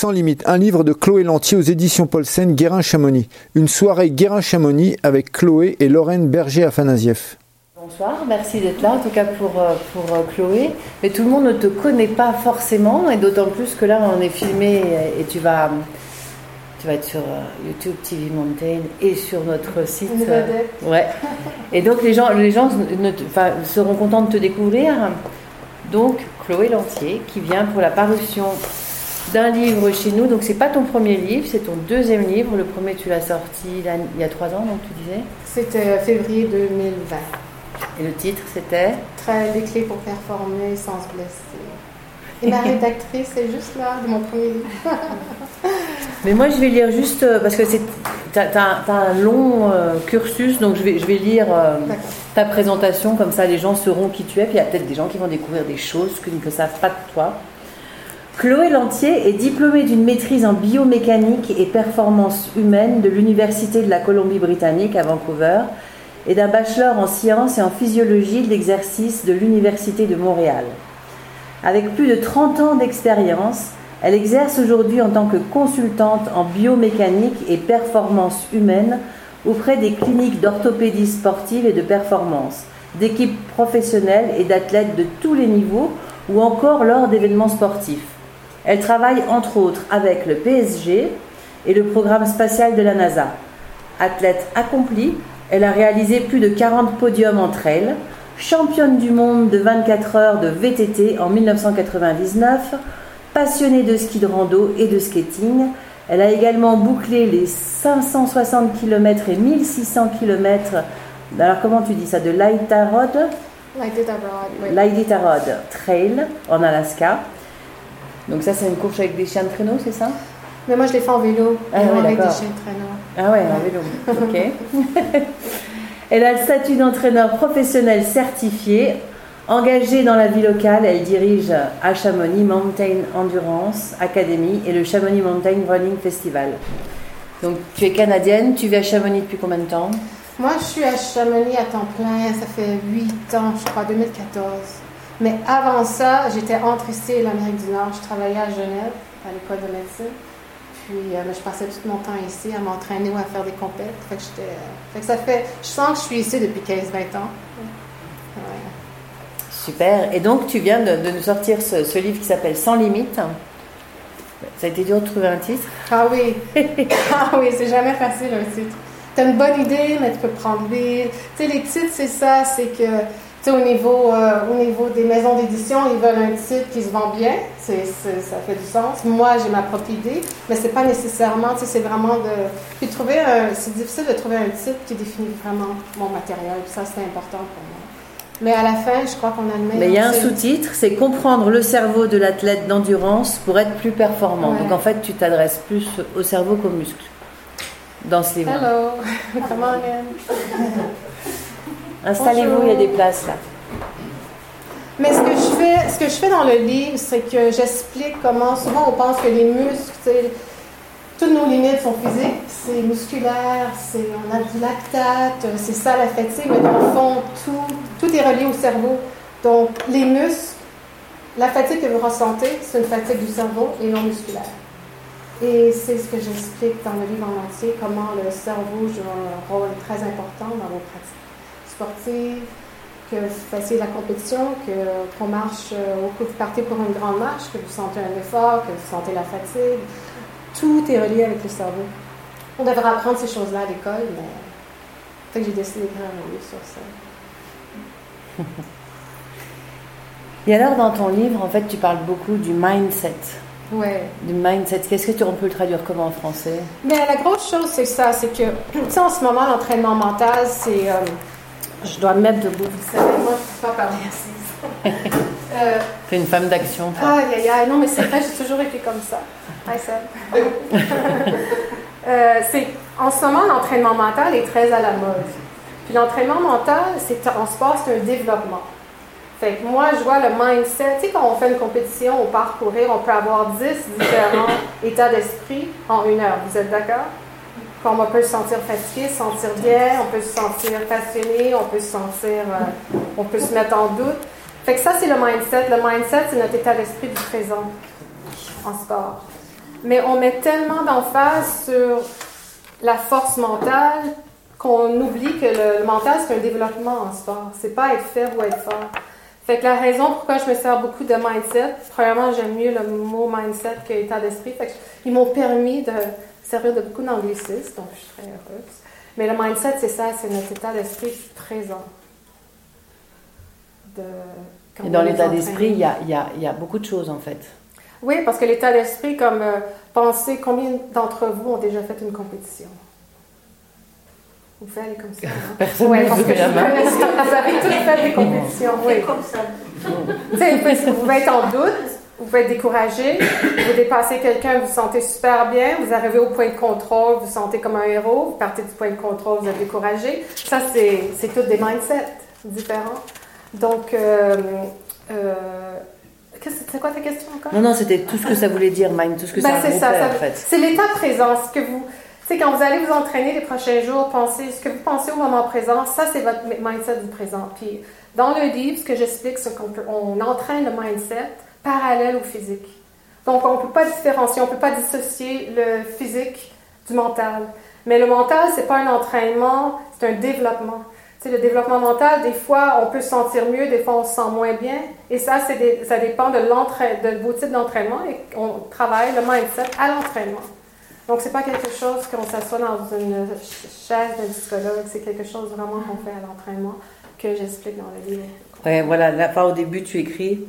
Sans limite, un livre de Chloé Lantier aux éditions Paulsen, Guérin-Chamonix. Une soirée Guérin-Chamonix avec Chloé et Lorraine Berger-Afanasieff. Bonsoir, merci d'être là, en tout cas pour, euh, pour euh, Chloé. Mais tout le monde ne te connaît pas forcément, et d'autant plus que là, on est filmé et tu vas, tu vas être sur euh, YouTube TV Mountain et sur notre site. ouais. Et donc les gens, les gens ne, seront contents de te découvrir. Donc Chloé Lantier qui vient pour la parution d'un livre chez nous. Donc c'est pas ton premier livre, c'est ton deuxième livre. Le premier tu l'as sorti il y a trois ans, donc tu disais. C'était février 2020. Et le titre c'était? Très les clés pour performer sans se blesser. Et ma rédactrice est juste là de mon premier livre. Mais moi je vais lire juste euh, parce que c'est tu as, un long euh, cursus, donc je vais, je vais lire euh, ta présentation, comme ça les gens sauront qui tu es, puis il y a peut-être des gens qui vont découvrir des choses qu'ils ne savent pas de toi. Chloé Lantier est diplômée d'une maîtrise en biomécanique et performance humaine de l'Université de la Colombie-Britannique à Vancouver et d'un bachelor en sciences et en physiologie de l'exercice de l'Université de Montréal. Avec plus de 30 ans d'expérience, elle exerce aujourd'hui en tant que consultante en biomécanique et performance humaine auprès des cliniques d'orthopédie sportive et de performance, d'équipes professionnelles et d'athlètes de tous les niveaux ou encore lors d'événements sportifs. Elle travaille entre autres avec le PSG et le programme spatial de la NASA. Athlète accomplie, elle a réalisé plus de 40 podiums entre elles, championne du monde de 24 heures de VTT en 1999, passionnée de ski de rando et de skating. Elle a également bouclé les 560 km et 1600 km. Alors comment tu dis ça De l'Itarod L'Itarod Trail en Alaska. Donc ça, c'est une course avec des chiens de traîneau, c'est ça Mais moi, je l'ai fait en vélo, ah, avec des chiens de traîneau. Ah ouais, en vélo. Ok. Elle a le statut d'entraîneur professionnel certifié. Engagée dans la vie locale, elle dirige à Chamonix Mountain Endurance Academy et le Chamonix Mountain Running Festival. Donc tu es canadienne, tu vis à Chamonix depuis combien de temps? Moi je suis à Chamonix à temps plein, ça fait 8 ans, je crois, 2014. Mais avant ça, j'étais entre ici et l'Amérique du Nord. Je travaillais à Genève, à l'école de médecine. Puis euh, je passais tout mon temps ici à m'entraîner ou à faire des compètes. Fait que, euh, fait que ça fait. Je sens que je suis ici depuis 15-20 ans. Super. Et donc, tu viens de, nous sortir ce, livre qui s'appelle Sans limite. Ça a été dur de trouver un titre Ah oui. ah oui, c'est jamais facile un titre. Tu as une bonne idée, mais tu peux prendre des. Tu sais, les titres, c'est ça, c'est que au niveau, euh, au niveau des maisons d'édition, ils veulent un titre qui se vend bien. C'est, ça fait du sens. Moi, j'ai ma propre idée, mais c'est pas nécessairement, c'est vraiment de. Puis trouver c'est difficile de trouver un titre qui définit vraiment mon matériel. ça, c'est important pour moi. Mais à la fin, je crois qu'on a le Mais il y a un sous-titre, c'est comprendre le cerveau de l'athlète d'endurance pour être plus performant. Donc en fait, tu t'adresses plus au cerveau qu'au muscle dans ce livre. Hello, come on in. Installez-vous, il y a des places là. Mais ce que je fais, ce que je fais dans le livre, c'est que j'explique comment souvent on pense que les muscles, toutes nos limites sont physiques, c'est musculaire, c'est on a du lactate, c'est ça la fatigue, mais dans le fond, tout, tout est relié au cerveau. Donc les muscles, la fatigue que vous ressentez, c'est une fatigue du cerveau et non musculaire. Et c'est ce que j'explique dans le livre en entier, comment le cerveau joue un rôle très important dans vos pratiques sportive, que vous fassiez de la compétition, que, qu'on marche, euh, coup vous partez pour une grande marche, que vous sentez un effort, que vous sentez la fatigue. Tout est relié avec le cerveau. On devrait apprendre ces choses-là à l'école, mais fait que j'ai décidé d'écrire un livre sur ça. Et alors, dans ton livre, en fait, tu parles beaucoup du mindset. Ouais. Du mindset. Qu'est-ce que tu, on peut le traduire comment en français? Mais la grosse chose, c'est ça, c'est que, tu sais, en ce moment, l'entraînement mental, c'est. Euh, je dois me mettre debout. Vous savez, moi, je ne peux pas parler assise. euh, es une femme d'action. Aïe, aïe, aïe. Non, mais c'est vrai, j'ai toujours été comme ça. Hi, euh, c'est, en ce moment, l'entraînement mental est très à la mode. Puis l'entraînement mental, c'est, en sport, c'est un développement. Fait que moi, je vois le mindset. Tu sais, quand on fait une compétition, on part courir, on peut avoir 10 différents états d'esprit en une heure. Vous êtes d'accord? Quand on peut se sentir fatigué, se sentir bien, on peut se sentir passionné, on peut se sentir, euh, on peut se mettre en doute. Fait que ça, c'est le mindset. Le mindset, c'est notre état d'esprit du présent en sport. mais on met tellement d'emphase sur la force mentale qu'on oublie que le, mental, c'est un développement en sport. C'est pas être faible ou être fort. Fait que la raison pourquoi je me sers beaucoup de mindset, premièrement, j'aime mieux le mot mindset que état d'esprit. Fait ils m'ont permis de servir de beaucoup d'anglicistes, donc je suis très heureuse. Mais le mindset, c'est ça, c'est notre état d'esprit présent. Et dans l'état d'esprit, il y a, y, a, y a, beaucoup de choses en fait. Oui, parce que l'état d'esprit, comme euh, penser combien d'entre vous ont déjà fait une compétition? Vous faites comme ça. Hein? Personne ouais, parce que je vous avez tous fait des compétitions. Oui. comme ça. vous pouvez être en doute, vous pouvez être découragé, vous dépassez quelqu'un, vous vous sentez super bien, vous arrivez au point de contrôle, vous vous sentez comme un héros, vous partez du point de contrôle, vous êtes découragé. Ça, c'est tous des mindsets différents. Donc, euh, euh, c'est quoi ta question encore? Non, non, c'était tout ce que ça voulait dire, mind, tout ce que ben, ça, ça, ça en fait. C'est l'état présent, ce que vous quand vous allez vous entraîner les prochains jours, pensez, ce que vous pensez au moment présent, ça, c'est votre mindset du présent. Puis, dans le livre, ce que j'explique, c'est qu'on on entraîne le mindset parallèle au physique. Donc, on ne peut pas différencier, on ne peut pas dissocier le physique du mental. Mais le mental, c'est pas un entraînement, c'est un développement. C'est le développement mental, des fois, on peut se sentir mieux, des fois, on se sent moins bien. Et ça, ça dépend de, de vos types d'entraînement. Et on travaille le mindset à l'entraînement. Donc, c'est pas quelque chose qu'on s'assoit dans une chaise de psychologue, c'est quelque chose vraiment qu'on fait à l'entraînement que j'explique dans le livre. Ouais, voilà, la part au début, tu écris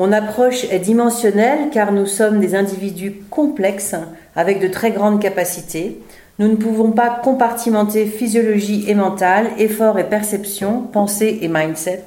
Mon approche est dimensionnelle car nous sommes des individus complexes avec de très grandes capacités. Nous ne pouvons pas compartimenter physiologie et mentale, effort et perception, pensée et mindset,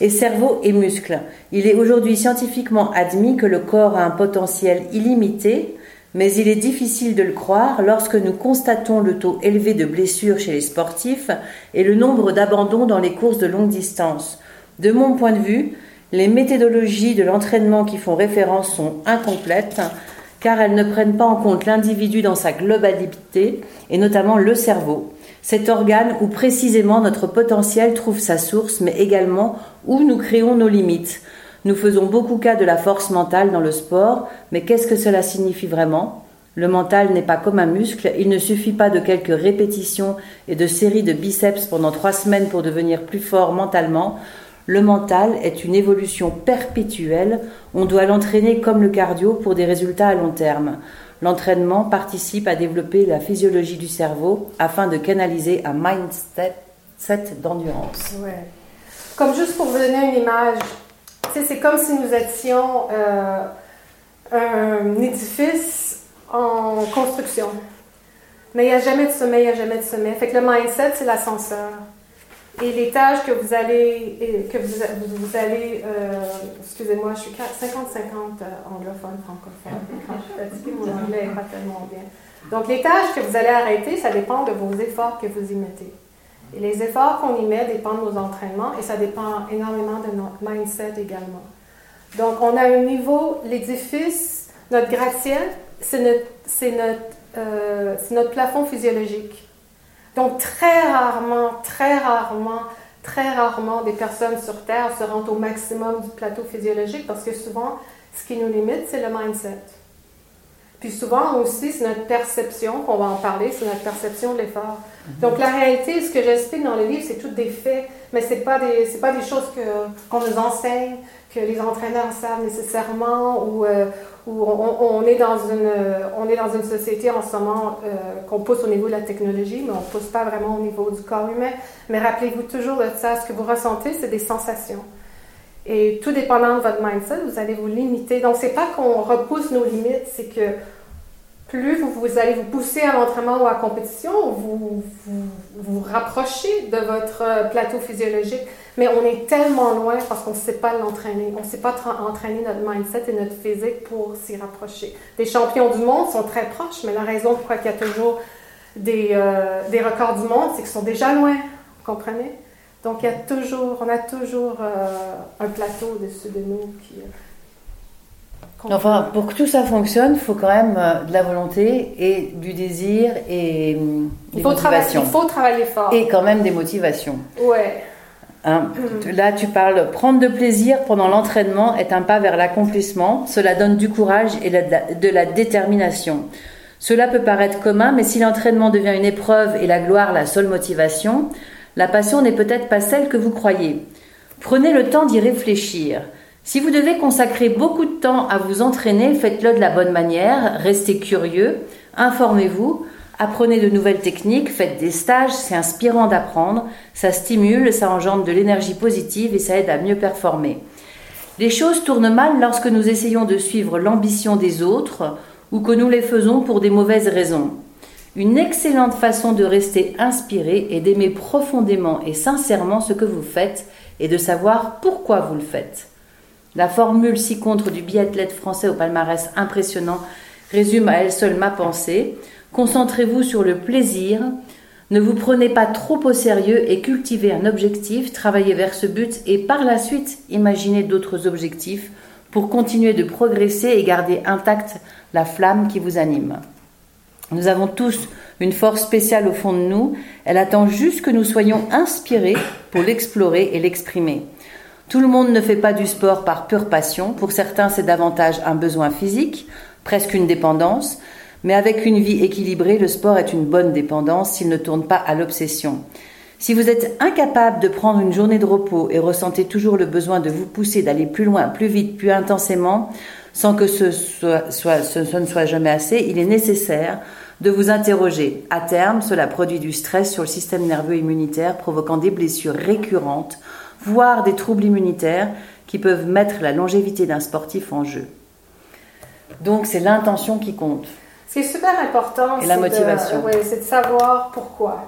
et cerveau et muscles. Il est aujourd'hui scientifiquement admis que le corps a un potentiel illimité, mais il est difficile de le croire lorsque nous constatons le taux élevé de blessures chez les sportifs et le nombre d'abandons dans les courses de longue distance. De mon point de vue, les méthodologies de l'entraînement qui font référence sont incomplètes car elles ne prennent pas en compte l'individu dans sa globalité et notamment le cerveau, cet organe où précisément notre potentiel trouve sa source mais également où nous créons nos limites. Nous faisons beaucoup cas de la force mentale dans le sport, mais qu'est-ce que cela signifie vraiment? Le mental n'est pas comme un muscle, il ne suffit pas de quelques répétitions et de séries de biceps pendant trois semaines pour devenir plus fort mentalement. Le mental est une évolution perpétuelle, on doit l'entraîner comme le cardio pour des résultats à long terme. L'entraînement participe à développer la physiologie du cerveau afin de canaliser un mindset d'endurance. Comme juste pour vous donner une image, c'est comme si nous étions euh, un édifice en construction. Mais il n'y a jamais de sommet, il n'y a jamais de sommet. Fait que le mindset, c'est l'ascenseur. Et l'étage que vous allez, que vous, vous allez, euh, excusez-moi, je suis 50-50 euh, anglophone, francophone. Quand je suis fatiguée, mon anglais n'est pas tellement bien. Donc l'étage que vous allez arrêter, ça dépend de vos efforts que vous y mettez. Et les efforts qu'on y met dépendent de nos entraînements et ça dépend énormément de notre mindset également. Donc, on a un niveau, l'édifice, notre gratte-ciel, c'est notre, notre, euh, notre plafond physiologique. Donc, très rarement, très rarement, très rarement, des personnes sur Terre se rendent au maximum du plateau physiologique parce que souvent, ce qui nous limite, c'est le mindset. Puis souvent aussi, c'est notre perception, qu'on va en parler, c'est notre perception de l'effort. Donc la réalité, ce que j'explique dans le livre, c'est tout des faits, mais ce n'est pas, des, pas des choses qu'on nous enseigne, que les entraîneurs savent nécessairement, ou, euh, on, est dans une, on est dans une société en ce moment euh, qu'on pousse au niveau de la technologie, mais on ne pousse pas vraiment au niveau du corps humain. Mais rappelez-vous toujours de ça, ce que vous ressentez, c'est des sensations. Et tout dépendant de votre mindset, vous allez vous limiter. Donc, c'est pas qu'on repousse nos limites, c'est que plus vous, allez vous pousser à l'entraînement ou à la compétition, vous, vous vous rapprochez de votre plateau physiologique. Mais on est tellement loin parce qu'on ne sait pas l'entraîner. On ne sait pas entraîner notre mindset et notre physique pour s'y rapprocher. Les champions du monde sont très proches, mais la raison pourquoi il y a toujours des, euh, des records du monde, c'est qu'ils sont déjà loin. Vous comprenez? Donc, il y a toujours, on a toujours euh, un plateau dessus de nous qui. Euh, enfin, pour que tout ça fonctionne, il faut quand même euh, de la volonté et du désir et il faut Travailler, il faut travailler fort. Et quand même des motivations. Ouais. Hein, là, tu parles, prendre de plaisir pendant l'entraînement est un pas vers l'accomplissement. Cela donne du courage et de la détermination. Cela peut paraître commun, mais si l'entraînement devient une épreuve et la gloire la seule motivation, la passion n'est peut-être pas celle que vous croyez. Prenez le temps d'y réfléchir. Si vous devez consacrer beaucoup de temps à vous entraîner, faites-le de la bonne manière, restez curieux, informez-vous, apprenez de nouvelles techniques, faites des stages, c'est inspirant d'apprendre, ça stimule, ça engendre de l'énergie positive et ça aide à mieux performer. Les choses tournent mal lorsque nous essayons de suivre l'ambition des autres ou que nous les faisons pour des mauvaises raisons. Une excellente façon de rester inspiré est d'aimer profondément et sincèrement ce que vous faites et de savoir pourquoi vous le faites. La formule ci contre du biathlète français au palmarès impressionnant résume à elle seule ma pensée. Concentrez-vous sur le plaisir, ne vous prenez pas trop au sérieux et cultivez un objectif, travaillez vers ce but et par la suite imaginez d'autres objectifs pour continuer de progresser et garder intacte la flamme qui vous anime. Nous avons tous une force spéciale au fond de nous, elle attend juste que nous soyons inspirés pour l'explorer et l'exprimer. Tout le monde ne fait pas du sport par pure passion. Pour certains, c'est davantage un besoin physique, presque une dépendance. Mais avec une vie équilibrée, le sport est une bonne dépendance s'il ne tourne pas à l'obsession. Si vous êtes incapable de prendre une journée de repos et ressentez toujours le besoin de vous pousser d'aller plus loin, plus vite, plus intensément, sans que ce, ne soit jamais assez, il est nécessaire de vous interroger. À terme, cela produit du stress sur le système nerveux immunitaire, provoquant des blessures récurrentes voire des troubles immunitaires qui peuvent mettre la longévité d'un sportif en jeu. Donc c'est l'intention qui compte. Ce qui est super important, et la motivation. c'est de savoir pourquoi.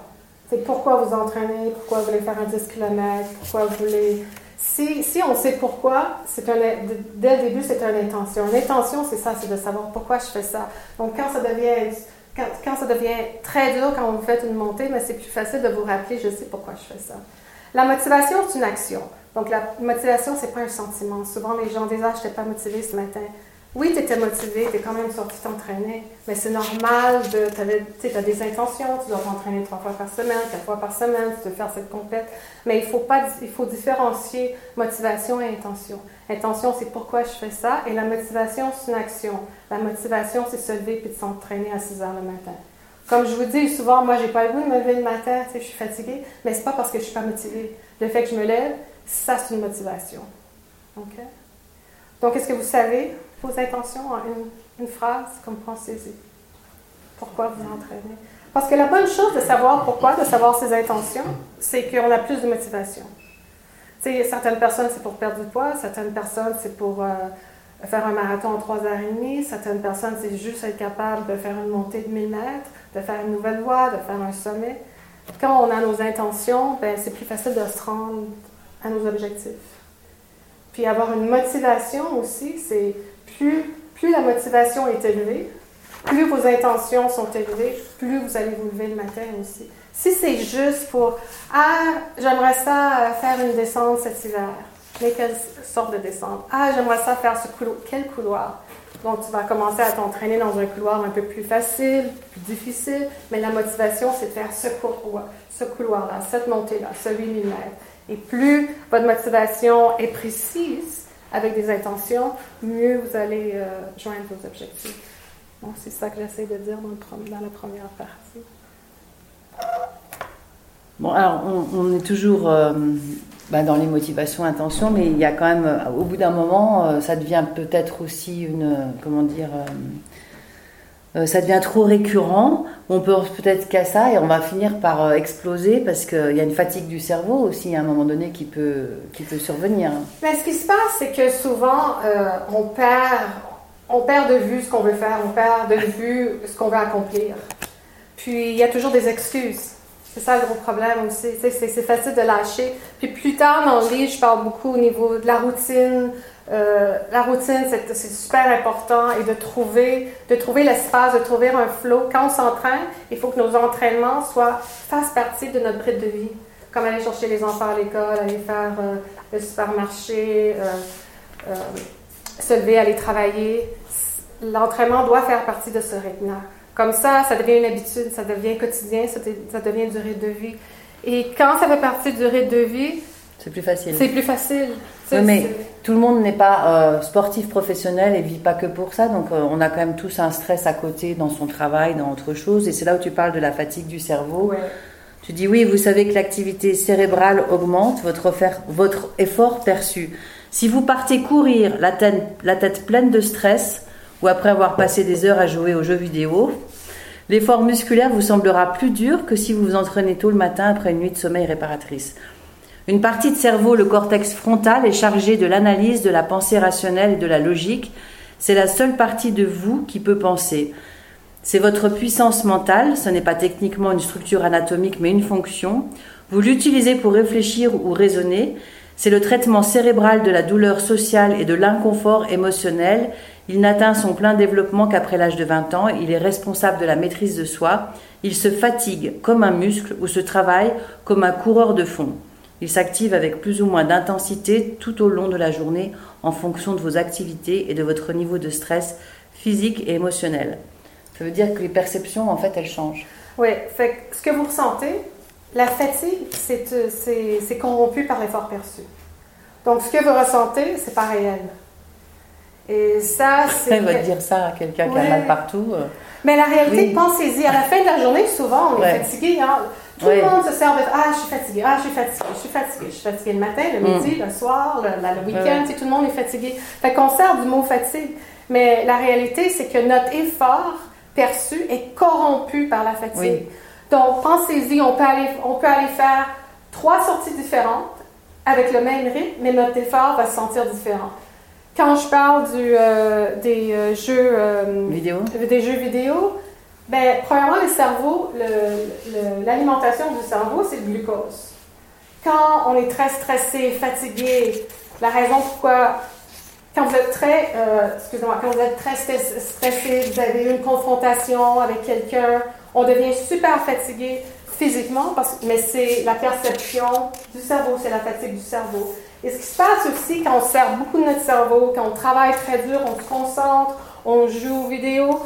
C'est pourquoi vous entraînez, pourquoi vous voulez faire un 10 km, pourquoi vous voulez... Si, si on sait pourquoi, c'est un, dès le début, c'est une intention. L'intention, c'est ça, c'est de savoir pourquoi je fais ça. Donc quand ça devient, quand, quand ça devient très dur, quand vous faites une montée, mais c'est plus facile de vous rappeler, je sais pourquoi je fais ça. La motivation, c'est une action. Donc, la motivation, c'est pas un sentiment. Souvent, les gens disent Ah, je n'étais pas motivé ce matin. Oui, tu étais motivé, tu es quand même sorti t'entraîner, mais c'est normal. Tu as des intentions, tu dois t'entraîner trois fois par semaine, quatre fois par semaine, tu dois faire cette complète. Mais il faut, pas, il faut différencier motivation et intention. Intention, c'est pourquoi je fais ça, et la motivation, c'est une action. La motivation, c'est se lever et de s'entraîner à 6 heures le matin. Comme je vous dis souvent, moi, j'ai pas le goût de me lever le matin, tu sais, je suis fatiguée, mais c'est pas parce que je suis pas motivée. Le fait que je me lève, ça, c'est une motivation. OK? Donc, est-ce que vous savez vos intentions en une, phrase, comme pensez-y? Pourquoi vous entraînez? Parce que la bonne chose de savoir pourquoi, de savoir ses intentions, c'est qu'on a plus de motivation. Tu sais, certaines personnes, c'est pour perdre du poids, certaines personnes, c'est pour euh, faire un marathon en 3h30, certaines personnes, c'est juste être capable de faire une montée de 1000 mètres de faire une nouvelle voie, de faire un sommet. Quand on a nos intentions, ben, c'est plus facile de se rendre à nos objectifs. Puis avoir une motivation aussi, c'est plus, plus la motivation est élevée, plus vos intentions sont élevées, plus vous allez vous lever le matin aussi. Si c'est juste pour Ah, j'aimerais ça faire une descente cet hiver, mais quelle sorte de descente? Ah, j'aimerais ça faire ce couloir. Quel couloir? Donc, tu vas commencer à t'entraîner dans un couloir un peu plus facile, plus difficile, mais la motivation, c'est de faire ce couloir, ce couloir-là, cette montée-là, ce 8000 mètres. Et plus votre motivation est précise, avec des intentions, mieux vous allez euh, joindre vos objectifs. Donc, c'est ça que j'essaie de dire dans, la première partie. Bon, alors, on, est toujours euh, bah, dans les motivations, intentions, mais il y a quand même, euh, au bout d'un moment, euh, ça devient peut-être aussi une, euh, comment dire, ça devient trop récurrent. On peut peut-être qu'à ça et on va finir par exploser parce qu'il y a une fatigue du cerveau aussi à un moment donné qui peut, qui peut survenir. Mais ce qui se passe, c'est que souvent, on, perd, on perd de vue ce qu'on veut faire, on perd de vue ce qu'on veut accomplir. Puis il y a toujours des excuses. C'est ça le gros problème aussi. C'est facile de lâcher. Puis plus tard dans le livre, je parle beaucoup au niveau de la routine. Euh, la routine, c'est super important et de trouver, de trouver l'espace, de trouver un flow. Quand on s'entraîne, il faut que nos entraînements soient, fassent partie de notre rythme de vie. Comme aller chercher les enfants à l'école, aller faire euh, le supermarché, euh, se lever, aller travailler. L'entraînement doit faire partie de ce rythme-là. Comme ça, ça devient une habitude, ça devient quotidien, ça, devient du rythme de vie. Et quand ça fait partie du rythme de vie, C'est plus facile. C'est plus facile. Oui, mais tout le monde n'est pas euh, sportif professionnel et vit pas que pour ça. Donc, euh, on a quand même tous un stress à côté dans son travail, dans autre chose. Et c'est là où tu parles de la fatigue du cerveau. Tu dis oui, vous savez que l'activité cérébrale augmente votre, votre effort perçu. Si vous partez courir la tête, la tête pleine de stress ou après avoir passé des heures à jouer aux jeux vidéo, l'effort musculaire vous semblera plus dur que si vous vous entraînez tôt le matin après une nuit de sommeil réparatrice. Une partie de cerveau, le cortex frontal, est chargée de l'analyse, de la pensée rationnelle et de la logique. C'est la seule partie de vous qui peut penser. C'est votre puissance mentale, ce n'est pas techniquement une structure anatomique mais une fonction. Vous l'utilisez pour réfléchir ou raisonner. C'est le traitement cérébral de la douleur sociale et de l'inconfort émotionnel. Il n'atteint son plein développement qu'après l'âge de 20 ans. Il est responsable de la maîtrise de soi. Il se fatigue comme un muscle ou se travaille comme un coureur de fond. Il s'active avec plus ou moins d'intensité tout au long de la journée en fonction de vos activités et de votre niveau de stress physique et émotionnel. Ça veut dire que les perceptions, en fait, elles changent. Oui, fait ce que vous ressentez, la fatigue, c'est corrompu par l'effort perçu. Donc, ce que vous ressentez, c'est pas réel. Et ça, c'est. Va dire ça à quelqu'un qui a mal partout. Euh. Mais la réalité, pensez-y, à la fin de la journée, souvent, on est fatigué. Hein? Tout le monde se sert de Ah, je suis fatigué, ah, je suis fatigué, je suis fatigué, je suis fatigué le matin, le mm. midi, le soir, le, le week-end, tout le monde est fatigué. Fait qu'on sert du mot fatigue. Mais la réalité, c'est que notre effort perçu est corrompu par la fatigue. Donc, pensez-y, on, peut aller, on peut aller faire trois sorties différentes avec le même rythme, mais notre effort va se sentir différent. Quand je parle du, euh, des euh, jeux euh, vidéo, des jeux vidéo, ben, premièrement, le cerveau, l'alimentation du cerveau, c'est le glucose. Quand on est très stressé, fatigué, la raison pourquoi quand vous êtes très, excusez-moi, quand vous êtes très stressé, vous avez une confrontation avec quelqu'un, on devient super fatigué physiquement, parce, mais c'est la perception du cerveau, c'est la fatigue du cerveau. Et ce qui se passe aussi quand on sert beaucoup de notre cerveau, quand on travaille très dur, on se concentre, on joue aux vidéos,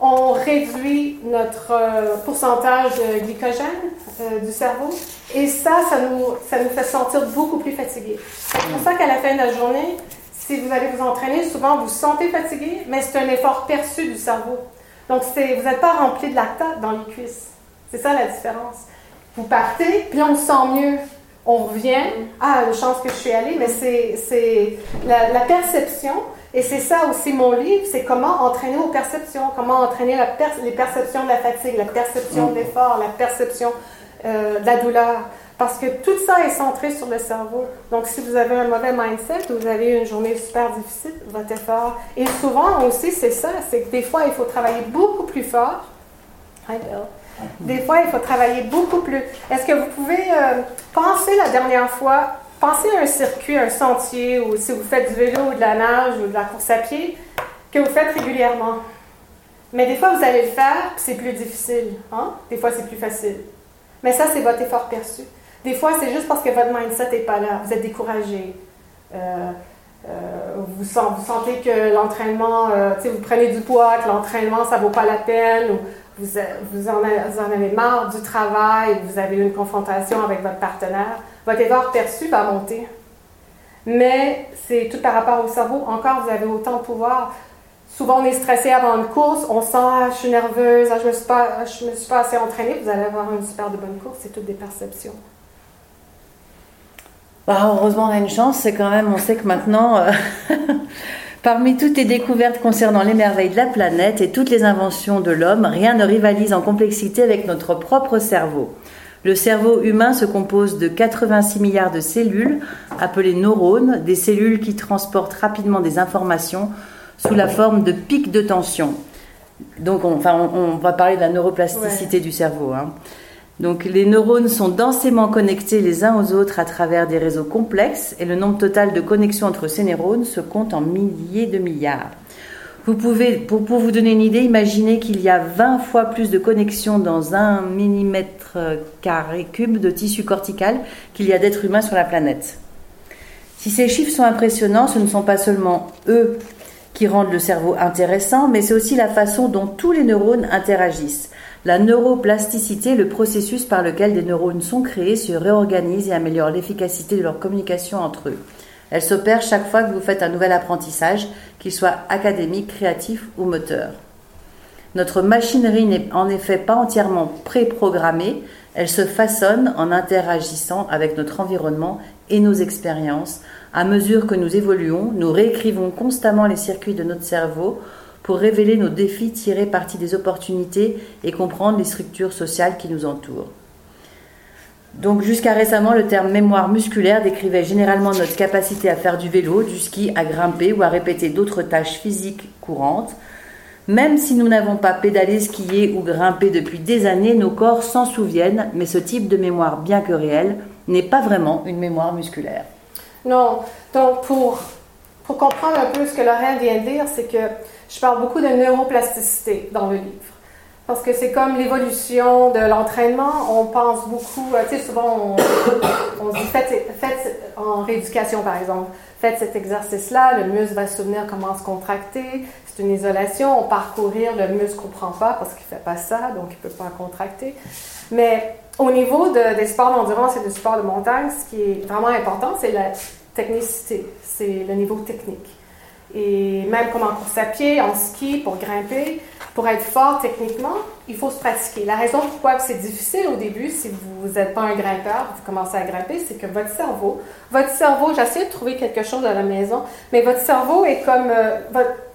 on réduit notre euh, pourcentage de glycogène euh, du cerveau. Et ça, ça nous, ça nous fait sentir beaucoup plus fatigués. C'est pour ça qu'à la fin de la journée, si vous allez vous entraîner, souvent vous sentez fatigué, mais c'est un effort perçu du cerveau. Donc, vous n'êtes pas rempli de lactate dans les cuisses. C'est ça la différence. Vous partez, puis on se sent mieux. On revient. Ah, une chance que je suis allée, mais c'est la, perception. Et c'est ça aussi mon livre, c'est comment entraîner aux perceptions, comment entraîner les perceptions de la fatigue, la perception de l'effort, la perception euh, de la douleur. Parce que tout ça est centré sur le cerveau. Donc, si vous avez un mauvais mindset, vous avez une journée super difficile, votre effort. Et souvent aussi, c'est ça, c'est que des fois, il faut travailler beaucoup plus fort. Hi, Bill. Des fois, il faut travailler beaucoup plus. Est-ce que vous pouvez euh, penser la dernière fois, penser à un circuit, un sentier, ou si vous faites du vélo ou de la nage ou de la course à pied, que vous faites régulièrement? Mais des fois, vous allez le faire, puis c'est plus difficile. Hein? Des fois, c'est plus facile. Mais ça, c'est votre effort perçu. Des fois, c'est juste parce que votre mindset n'est pas là. Vous êtes découragé. Euh, euh, vous, sentez que l'entraînement, euh, vous prenez du poids, que l'entraînement, ça ne vaut pas la peine, vous, vous, en avez, marre du travail, vous avez une confrontation avec votre partenaire. Votre effort perçu va monter. Mais c'est tout par rapport au cerveau. Encore, vous avez autant de pouvoir. Souvent, on est stressé avant une course, on sent ah, je suis nerveuse, ah, je ne me, suis pas, me suis pas assez entraînée. Vous allez avoir une super bonne course. C'est toutes des perceptions. Bah, heureusement, on a une chance, c'est quand même, on sait que maintenant, euh, parmi toutes les découvertes concernant les merveilles de la planète et toutes les inventions de l'homme, rien ne rivalise en complexité avec notre propre cerveau. Le cerveau humain se compose de 86 milliards de cellules, appelées neurones, des cellules qui transportent rapidement des informations sous la forme de pics de tension. Donc, on, enfin, on, va parler de la neuroplasticité du cerveau. Hein. Donc les neurones sont densément connectés les uns aux autres à travers des réseaux complexes et le nombre total de connexions entre ces neurones se compte en milliers de milliards. Vous pouvez, pour, vous donner une idée, imaginer qu'il y a 20 fois plus de connexions dans un millimètre carré cube de tissu cortical qu'il y a d'êtres humains sur la planète. Si ces chiffres sont impressionnants, ce ne sont pas seulement eux qui rendent le cerveau intéressant, mais c'est aussi la façon dont tous les neurones interagissent La neuroplasticité le processus par lequel des neurones sont créés, se réorganisent et améliorent l'efficacité de leur communication entre eux. Elle s'opère chaque fois que vous faites un nouvel apprentissage, qu'il soit académique, créatif ou moteur. Notre machinerie n'est en effet pas entièrement préprogrammée, elle se façonne en interagissant avec notre environnement et nos expériences. À mesure que nous évoluons, nous réécrivons constamment les circuits de notre cerveau pour révéler nos défis, tirer parti des opportunités et comprendre les structures sociales qui nous entourent. Donc jusqu'à récemment, le terme mémoire musculaire décrivait généralement notre capacité à faire du vélo, du ski, à grimper ou à répéter d'autres tâches physiques courantes. Même si nous n'avons pas pédalé, skié ou grimpé depuis des années, nos corps s'en souviennent, mais ce type de mémoire, bien que réel, n'est pas vraiment une mémoire musculaire. Non, donc pour, pour comprendre un peu ce que Lorraine vient de dire, c'est que je parle beaucoup de neuroplasticité dans le livre. Parce que c'est comme l'évolution de l'entraînement. On pense beaucoup, euh, tu sais, souvent on, dit faites, en rééducation par exemple, faites cet exercice-là, le muscle va se souvenir comment se contracter. C'est une isolation. On parcourir, le muscle ne comprend pas parce qu'il ne fait pas ça, donc il ne peut pas contracter. Mais au niveau des sports d'endurance et du sport de montagne, ce qui est vraiment important, c'est la technicité, c'est le niveau technique. Et même comme en course à pied, en ski, pour grimper, pour être fort techniquement, il faut se pratiquer. La raison pourquoi c'est difficile au début, si vous n'êtes pas un grimpeur, vous commencez à grimper, c'est que votre cerveau, votre cerveau, j'essaie de trouver quelque chose à la maison, mais votre cerveau est comme, euh,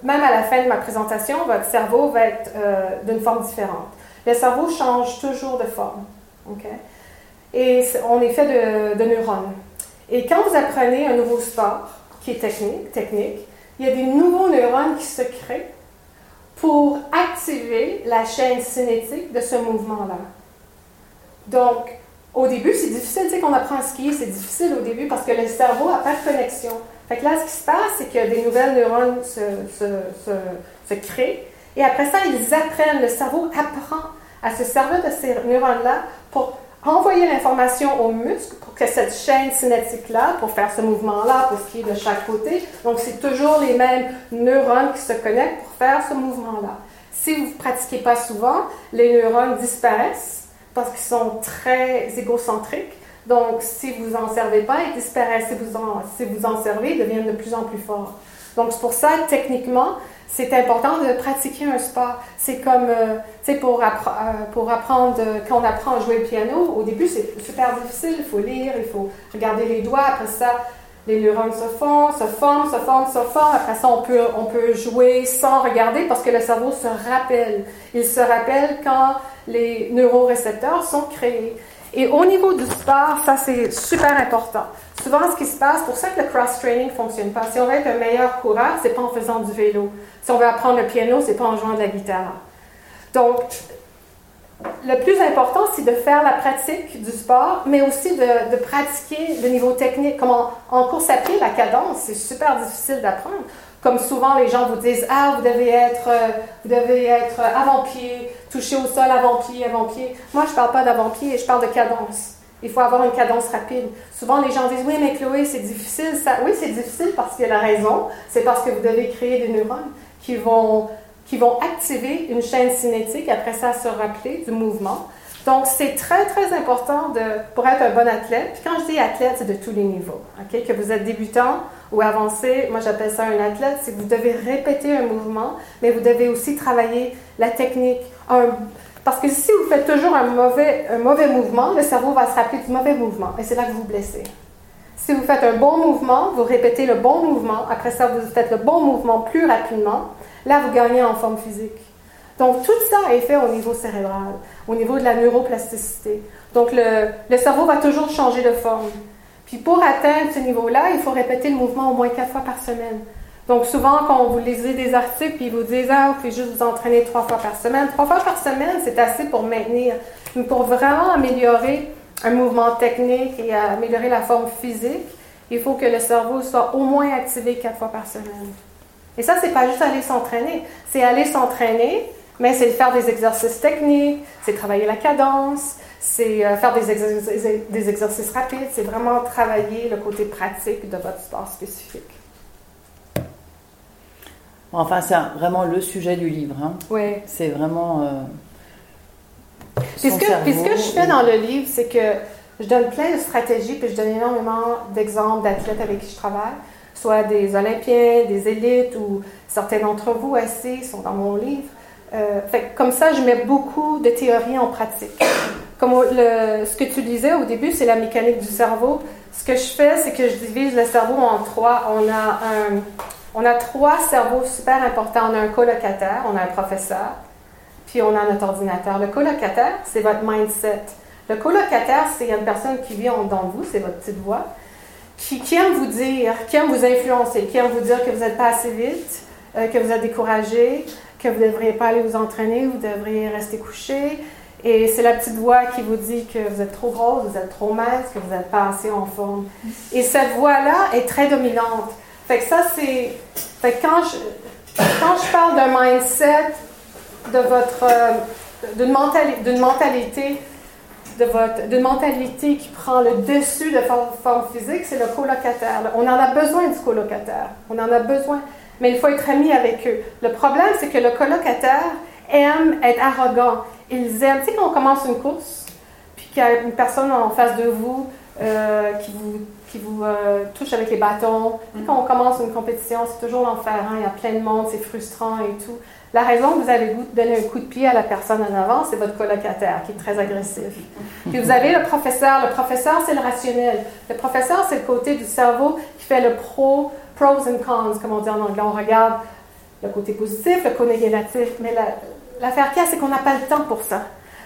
même à la fin de ma présentation, votre cerveau va être euh, d'une forme différente. Le cerveau change toujours de forme. OK? Et on est fait de, de neurones. Et quand vous apprenez un nouveau sport qui est technique, technique, il y a des nouveaux neurones qui se créent pour activer la chaîne cinétique de ce mouvement-là. Donc, au début, c'est difficile, tu sais, qu'on apprend à skier, c'est difficile au début parce que le cerveau n'a pas de connexion. Fait que là, ce qui se passe, c'est que des nouvelles neurones se, se, se créent et après ça, ils apprennent, le cerveau apprend à se servir de ces neurones-là pour envoyer l'information au muscle pour que cette chaîne cinétique-là, pour faire ce mouvement-là, pour ce qui est de chaque côté, donc c'est toujours les mêmes neurones qui se connectent pour faire ce mouvement-là. Si vous ne pratiquez pas souvent, les neurones disparaissent parce qu'ils sont très égocentriques. Donc, si vous en servez pas, ils disparaissent. Si vous en, si vous en servez, ils deviennent de plus en plus forts. Donc, c'est pour ça, techniquement, c'est important de pratiquer un sport. C'est comme, euh, tu sais, pour, euh, pour apprendre, quand on apprend à jouer le piano, au début, c'est super difficile. Il faut lire, il faut regarder les doigts. Après ça, les neurones se font, se forment, se forment, se forment. Après ça, on peut, on peut jouer sans regarder parce que le cerveau se rappelle. Il se rappelle quand les neurorécepteurs sont créés. Et au niveau du sport, ça c'est super important. Souvent, ce qui se passe, pour ça que le cross-training ne fonctionne pas. Si on veut être un meilleur coureur, c'est pas en faisant du vélo. Si on veut apprendre le piano, c'est pas en jouant de la guitare. Donc, le plus important, c'est de faire la pratique du sport, mais aussi de, pratiquer le niveau technique. Comme en, course à pied, la cadence, c'est super difficile d'apprendre. Comme souvent, les gens vous disent Ah, vous devez être, euh, vous devez être avant-pied, toucher au sol avant-pied, avant-pied. Moi, je ne parle pas d'avant-pied, je parle de cadence. Il faut avoir une cadence rapide. Souvent, les gens disent Oui, mais Chloé, c'est difficile. Ça... Oui, c'est difficile parce qu'il y a la raison. C'est parce que vous devez créer des neurones qui vont, qui vont activer une chaîne cinétique, après ça, se rappeler du mouvement. Donc, c'est très, très important de, pour être un bon athlète. Puis quand je dis athlète, c'est de tous les niveaux. Que vous êtes débutant ou avancé, moi j'appelle ça un athlète, c'est que vous devez répéter un mouvement, mais vous devez aussi travailler la technique. parce que si vous faites toujours un mauvais, mouvement, le cerveau va se rappeler du mauvais mouvement et c'est là que vous vous blessez. Si vous faites un bon mouvement, vous répétez le bon mouvement, après ça vous faites le bon mouvement plus rapidement, là vous gagnez en forme physique. Donc tout ça est fait au niveau cérébral, au niveau de la neuroplasticité. Donc le cerveau va toujours changer de forme. Puis pour atteindre ce niveau-là, il faut répéter le mouvement au moins quatre fois par semaine. Donc souvent, quand vous lisez des articles, puis ils vous disent Ah, vous pouvez juste vous entraîner trois fois par semaine. Trois fois par semaine, c'est assez pour maintenir. Mais pour vraiment améliorer un mouvement technique et améliorer la forme physique, il faut que le cerveau soit au moins activé quatre fois par semaine. Et ça, c'est pas juste aller s'entraîner. C'est aller s'entraîner, mais c'est faire des exercices techniques, c'est travailler la cadence, c'est euh, faire des, exercices, des exercices rapides, c'est vraiment travailler le côté pratique de votre sport spécifique. Enfin, c'est vraiment le sujet du livre. Hein. Oui. C'est vraiment. Euh, Puis, ce que, puis ce que je fais dans le livre, c'est que je donne plein de stratégies, puis je donne énormément d'exemples d'athlètes avec qui je travaille, soit des Olympiens, des élites, ou certains d'entre vous aussi sont dans mon livre. Euh, fait, comme ça, je mets beaucoup de théories en pratique. Comme ce que tu disais au début, c'est la mécanique du cerveau. Ce que je fais, c'est que je divise le cerveau en trois. On a, on a trois cerveaux super importants. On a un colocataire, on a un professeur, puis on a notre ordinateur. Le colocataire, c'est votre mindset. Le colocataire, c'est une personne qui vit dans vous, c'est votre petite voix, qui, qui, aime vous dire, qui aime vous influencer, qui aime vous dire que vous n'êtes pas assez vite, euh, que vous êtes découragé, que vous ne devriez pas aller vous entraîner, vous devriez rester couché. Et c'est la petite voix qui vous dit que vous êtes trop grosse, vous êtes trop mince, que vous n'êtes pas assez en forme. Et cette voix-là est très dominante. Fait que ça, c'est. Fait quand je, quand je parle d'un mindset, de votre. Euh, d'une mentalité, mentalité de votre, d'une mentalité qui prend le dessus de votre forme physique, c'est le colocataire. On en a besoin du colocataire. On en a besoin mais il faut être ami avec eux. Le problème, c'est que le colocataire aime être arrogant. Ils aiment, tu sais, quand on commence une course, puis qu'il y a une personne en face de vous euh, qui vous, qui vous euh, touche avec les bâtons. Quand on commence une compétition, c'est toujours l'enfer. Il y a plein de monde, c'est frustrant et tout. La raison que vous avez donné un coup de pied à la personne en avant, c'est votre colocataire qui est très agressif. Puis vous avez le professeur. Le professeur, c'est le rationnel. Le professeur, c'est le côté du cerveau qui fait le pro, pros and cons, comme on dit en anglais. On regarde le côté positif, le côté négatif. Mais l'affaire la, c'est qu'on n'a pas le temps pour ça.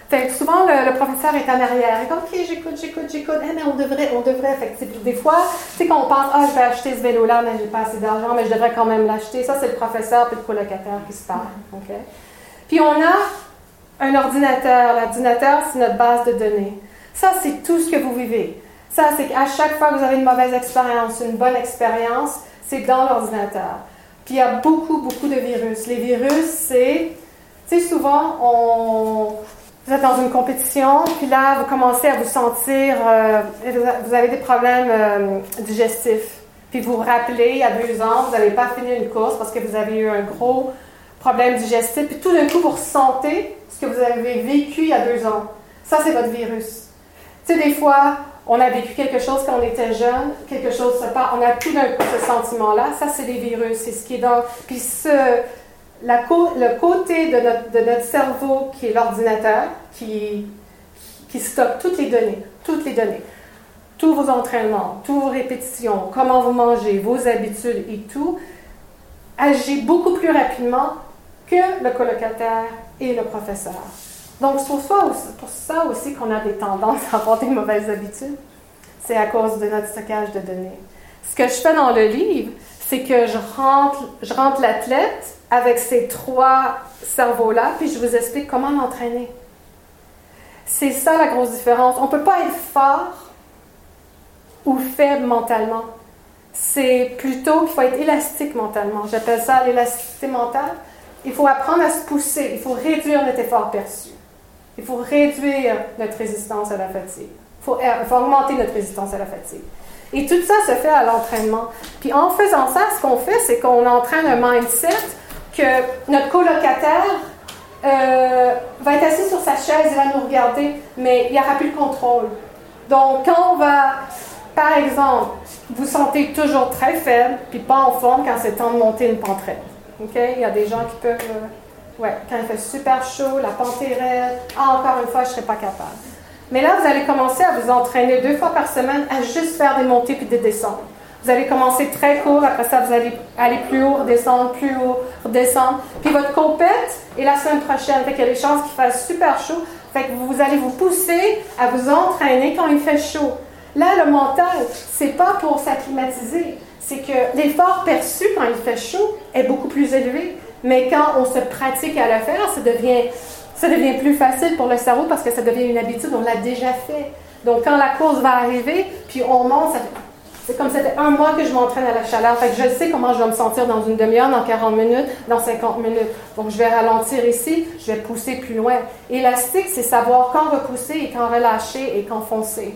Fait que souvent, le, professeur est en arrière. Il dit OK, j'écoute, j'écoute, j'écoute. Eh, mais on devrait, on devrait. Fait que, des fois, tu sais, quand on pense Ah, je vais acheter ce vélo-là, mais j'ai pas assez d'argent, mais je devrais quand même l'acheter. Ça, c'est le professeur puis le colocataire qui se parle. OK? Puis on a un ordinateur. L'ordinateur, c'est notre base de données. Ça, c'est tout ce que vous vivez. Ça, c'est qu'à chaque fois que vous avez une mauvaise expérience, une bonne expérience, c'est dans l'ordinateur. Puis il y a beaucoup, beaucoup de virus. Les virus, c'est, tu sais, souvent, vous êtes dans une compétition, puis là, vous commencez à vous sentir, euh, vous avez des problèmes euh, digestifs. Puis vous vous rappelez, a deux ans, vous n'avez pas fini une course parce que vous avez eu un gros problème digestif, puis tout d'un coup, vous ressentez ce que vous avez vécu il y a deux ans. Ça, c'est votre virus. Tu sais, des fois, on a vécu quelque chose quand on était jeune, quelque chose se passe, on a tout d'un coup ce sentiment-là. Ça, c'est les virus, c'est ce qui est dans. Puis ce, le côté de notre, cerveau qui est l'ordinateur, qui, stocke toutes les données, toutes les données, tous vos entraînements, toutes vos répétitions, comment vous mangez, vos habitudes et tout, agit beaucoup plus rapidement que le colocataire et le professeur. Donc, c'est pour ça, pour ça aussi qu'on a des tendances à avoir des mauvaises habitudes. C'est à cause de notre stockage de données. Ce que je fais dans le livre, c'est que je rentre, je rentre l'athlète avec ces trois cerveaux-là, puis je vous explique comment l'entraîner. C'est ça la grosse différence. On ne peut pas être fort ou faible mentalement. C'est plutôt qu'il faut être élastique mentalement. J'appelle ça l'élasticité mentale. Il faut apprendre à se pousser. Il faut réduire notre effort perçu. Il faut réduire notre résistance à la fatigue. Il faut, faut augmenter notre résistance à la fatigue. Et tout ça se fait à l'entraînement. Puis en faisant ça, ce qu'on fait, c'est qu'on entraîne un mindset que notre colocataire euh, va être assis sur sa chaise, il va nous regarder, mais il n'y aura plus de contrôle. Donc, quand on va, par exemple, vous sentez toujours très faible, puis pas en forme quand c'est temps de monter une pente OK? Il y a des gens qui peuvent. Euh, ouais, quand il fait super chaud, la pente raide. Ah, encore une fois, je ne serais pas capable. Mais là, vous allez commencer à vous entraîner deux fois par semaine à juste faire des montées puis des descentes. Vous allez commencer très court, après ça, vous allez aller plus haut, redescendre, plus haut, redescendre. Puis votre compète est la semaine prochaine. Fait qu'il y a des chances qu'il fasse super chaud. Fait que vous allez vous pousser à vous entraîner quand il fait chaud. Là, le mental, c'est pas pour s'acclimatiser. C'est que l'effort perçu quand il fait chaud est beaucoup plus élevé. Mais quand on se pratique à le faire, ça devient, ça devient plus facile pour le cerveau parce que ça devient une habitude, on l'a déjà fait. Donc, quand la course va arriver, puis on monte, c'est comme c'était un mois que je m'entraîne à la chaleur. Fait que je sais comment je vais me sentir dans une demi-heure, dans 40 minutes, dans 50 minutes. Donc, je vais ralentir ici, je vais pousser plus loin. Élastique, c'est savoir quand repousser et quand relâcher et quand foncer.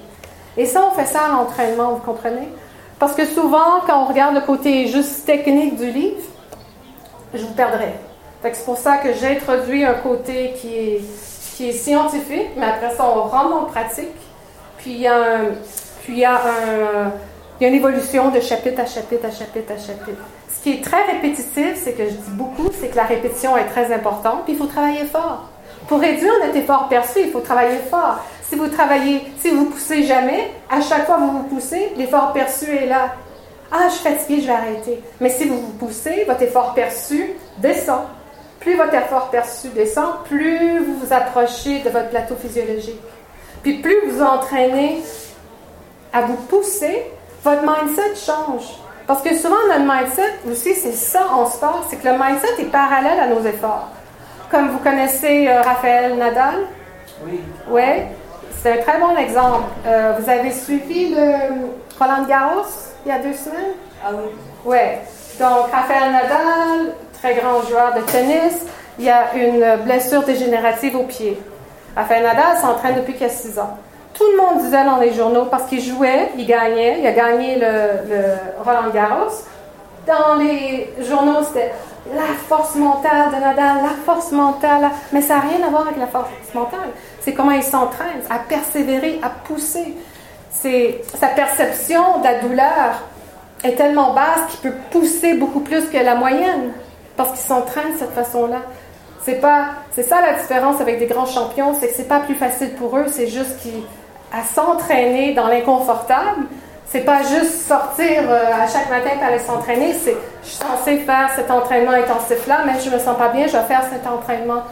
Et ça, on fait ça à l'entraînement, vous comprenez? Parce que souvent, quand on regarde le côté juste technique du livre, je vous perdrai. C'est pour ça que j'ai introduit un côté qui est, scientifique, mais après ça, on rentre en pratique. Puis il y a, puis il y a, une évolution de chapitre à chapitre à chapitre à chapitre. Ce qui est très répétitif, c'est que je dis beaucoup, c'est que la répétition est très importante, puis il faut travailler fort. Pour réduire notre effort perçu, il faut travailler fort. Si vous travaillez, si vous poussez jamais, à chaque fois que vous vous poussez, l'effort perçu est là. Ah, je suis fatigué, je vais arrêter. Mais si vous vous poussez, votre effort perçu descend. Plus votre effort perçu descend, plus vous vous approchez de votre plateau physiologique. Puis plus vous entraînez à vous pousser, votre mindset change. Parce que souvent, notre mindset aussi, c'est ça en sport, c'est que le mindset est parallèle à nos efforts. Comme vous connaissez euh, Raphaël Nadal? Oui. Oui. C'est un très bon exemple. Euh, vous avez suivi le Roland Garros il y a deux semaines? Ah oui. Oui. Donc, Raphaël Nadal, très grand joueur de tennis, il a une blessure dégénérative au pied. Raphaël Nadal s'entraîne depuis qu'il a six ans. Tout le monde disait dans les journaux, parce qu'il jouait, il gagnait, il a gagné le, le Roland Garros. Dans les journaux, c'était la force mentale de Nadal, la force mentale. Mais ça n'a rien à voir avec la force mentale. C'est comment il s'entraîne à persévérer, à pousser. C'est sa perception de la douleur est tellement basse qu'il peut pousser beaucoup plus que la moyenne parce qu'il s'entraîne de cette façon-là. C'est pas, c'est ça la différence avec des grands champions, c'est que c'est pas plus facile pour eux, c'est juste qu'à s'entraîner dans l'inconfortable, c'est pas juste sortir euh, à chaque matin pour aller s'entraîner, c'est je suis censé faire cet entraînement intensif-là, même si je me sens pas bien, je vais faire cet entraînement,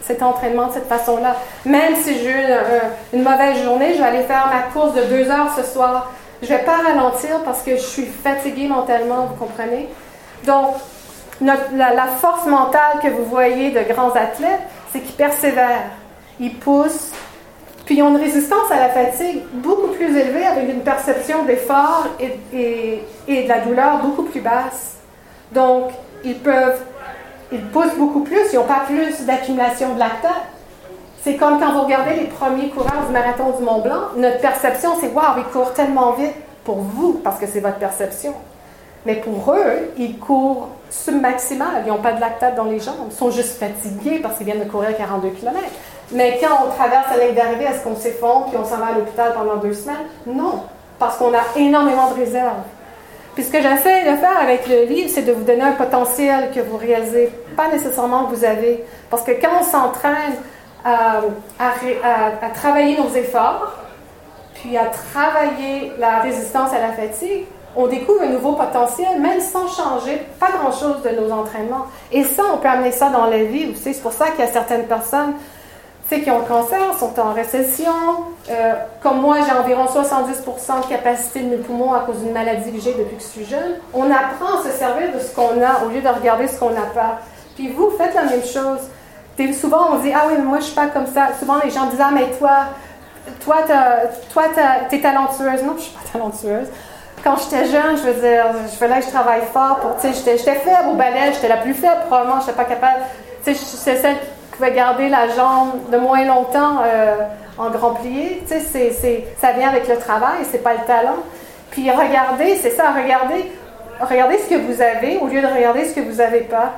cet, entraînement de cette façon-là. Même si j'ai une, une mauvaise journée, je vais aller faire ma course de deux heures ce soir. Je vais pas ralentir parce que je suis fatiguée mentalement, vous comprenez? Donc, la, force mentale que vous voyez de grands athlètes, c'est qu'ils persévèrent, ils poussent, puis ils ont une résistance à la fatigue beaucoup plus élevée avec une perception d'effort et, et, de la douleur beaucoup plus basse. Donc, ils peuvent, ils poussent beaucoup plus, ils n'ont pas plus d'accumulation de lactate. C'est comme quand vous regardez les premiers coureurs du marathon du Mont Blanc, notre perception, c'est Waouh, ils courent tellement vite pour vous, parce que c'est votre perception. Mais pour eux, ils courent submaximal. Ils n'ont pas de lactate dans les jambes. Ils sont juste fatigués parce qu'ils viennent de courir 42 km. Mais quand on traverse la ligne d'arrivée, est-ce qu'on s'effondre puis on s'en va à l'hôpital pendant deux semaines? Non, parce qu'on a énormément de réserves. Puis ce que j'essaie de faire avec le livre, c'est de vous donner un potentiel que vous réalisez pas nécessairement que vous avez. Parce que quand on s'entraîne à, à travailler nos efforts, puis à travailler la résistance à la fatigue, on découvre un nouveau potentiel, même sans changer pas grand-chose de nos entraînements. Et ça, on peut amener ça dans la vie aussi. C'est pour ça qu'il y a certaines personnes qui ont le cancer, sont en récession. Euh, comme moi, j'ai environ 70% de capacité de mes poumons à cause d'une maladie que j'ai depuis que je suis jeune. On apprend à se servir de ce qu'on a au lieu de regarder ce qu'on n'a pas. Puis vous, faites la même chose. souvent, on dit Ah oui, mais moi, je suis pas comme ça. Souvent, les gens disent Ah, mais toi, toi, t'es talentueuse. Non, je suis pas talentueuse quand j'étais jeune, je veux dire, je fallait que je travaille fort pour, tu sais, j'étais faible au balai, j'étais la plus faible, probablement, je n'étais pas capable, tu sais, c'est celle qui pouvait garder la jambe de moins longtemps euh, en grand plié, tu sais, ça vient avec le travail, c'est pas le talent. Puis regardez, c'est ça, regardez, regardez ce que vous avez au lieu de regarder ce que vous n'avez pas.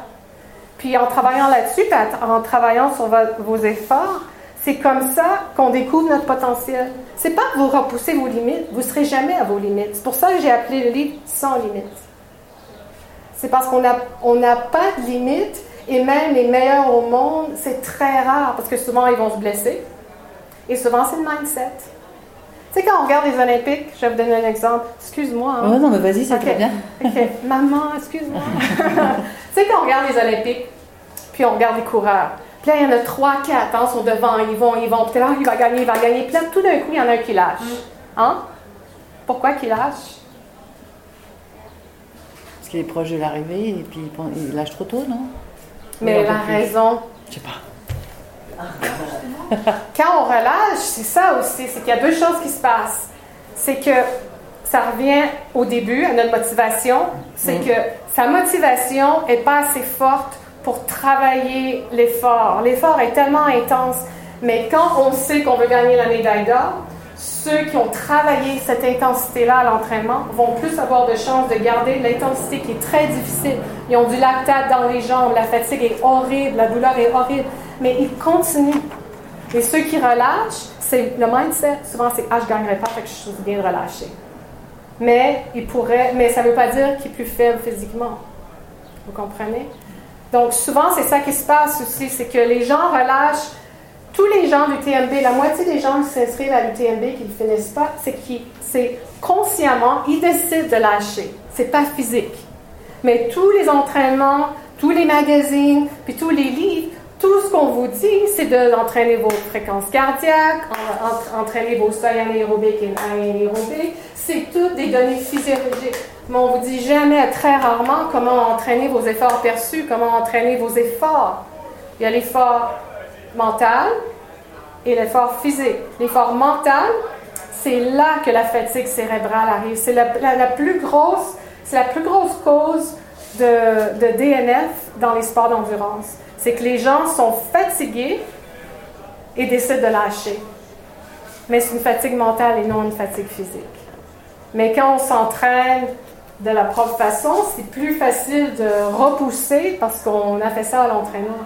Puis en travaillant là-dessus, en travaillant sur vos efforts, c'est comme ça qu'on découvre notre potentiel. C'est pas que vous repoussez vos limites, vous ne serez jamais à vos limites. C'est pour ça que j'ai appelé le livre Sans limites. C'est parce qu'on n'a on pas de limites et même les meilleurs au monde, c'est très rare parce que souvent ils vont se blesser. Et souvent, c'est le mindset. Tu sais, quand on regarde les Olympiques, je vais vous donner un exemple. Excuse-moi. Hein. Oh non, mais vas-y, c'est très bien. OK. Maman, excuse-moi. tu sais, quand on regarde les Olympiques, puis on regarde les coureurs, puis là, il y en a trois, quatre, hein, sont devant, ils vont, ils vont. Puis là, il va gagner, il va gagner. Puis là, tout d'un coup, il y en a un qui lâche. Mm. Hein? Pourquoi qu'il lâche? Parce qu'il est proche de l'arrivée et puis il lâche trop tôt, non? Mais la raison. Je sais pas. Quand on relâche, c'est ça aussi, c'est qu'il y a deux choses qui se passent. C'est que ça revient au début à notre motivation, c'est mm. que sa motivation n'est pas assez forte pour travailler l'effort. L'effort est tellement intense, mais quand on sait qu'on veut gagner la médaille d'or, ceux qui ont travaillé cette intensité-là à l'entraînement vont plus avoir de chances de garder l'intensité qui est très difficile. Ils ont du lactate dans les jambes, la fatigue est horrible, la douleur est horrible, mais ils continuent Et ceux qui relâchent, c'est le mindset, souvent c'est Ah, je ne gagnerai pas, fait que je viens de relâcher. Mais il pourrait, mais ça ne veut pas dire qu'il est plus faible physiquement. Vous comprenez? Donc souvent, c'est ça qui se passe aussi, c'est que les gens relâchent. Tous les gens du TMB, la moitié des gens qui s'inscrivent à l'UTMB qui ne finissent pas, c'est qui, c'est consciemment, ils décident de lâcher. C'est pas physique. Mais tous les entraînements, tous les magazines, puis tous les livres, tout ce qu'on vous dit, c'est d'entraîner vos fréquences cardiaques, entraîner vos seuils anaérobiques et anaérobiques. C'est toutes des données physiologiques. Mais on vous dit jamais, très rarement, comment entraîner vos efforts perçus, comment entraîner vos efforts. Il y a l'effort mental et l'effort physique. L'effort mental, c'est là que la fatigue cérébrale arrive. C'est la, plus grosse, c'est la plus grosse cause de, de DNF dans les sports d'endurance c'est que les gens sont fatigués et décident de lâcher. Mais c'est une fatigue mentale et non une fatigue physique. Mais quand on s'entraîne de la propre façon, c'est plus facile de repousser parce qu'on a fait ça à l'entraînement.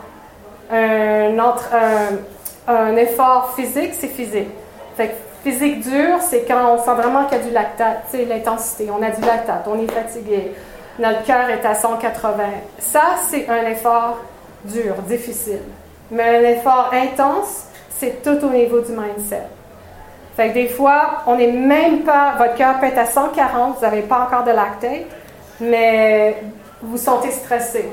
Un, effort physique, c'est physique. Fait physique dur, c'est quand on sent vraiment qu'il y a du lactate, c'est l'intensité, on a du lactate, on est fatigué, notre cœur est à 180. Ça, c'est un effort dur, difficile. Mais un effort intense, c'est tout au niveau du mindset. Des fois, on n'est même pas, votre cœur peut être à 140, vous n'avez pas encore de lactate, mais vous sentez stressé.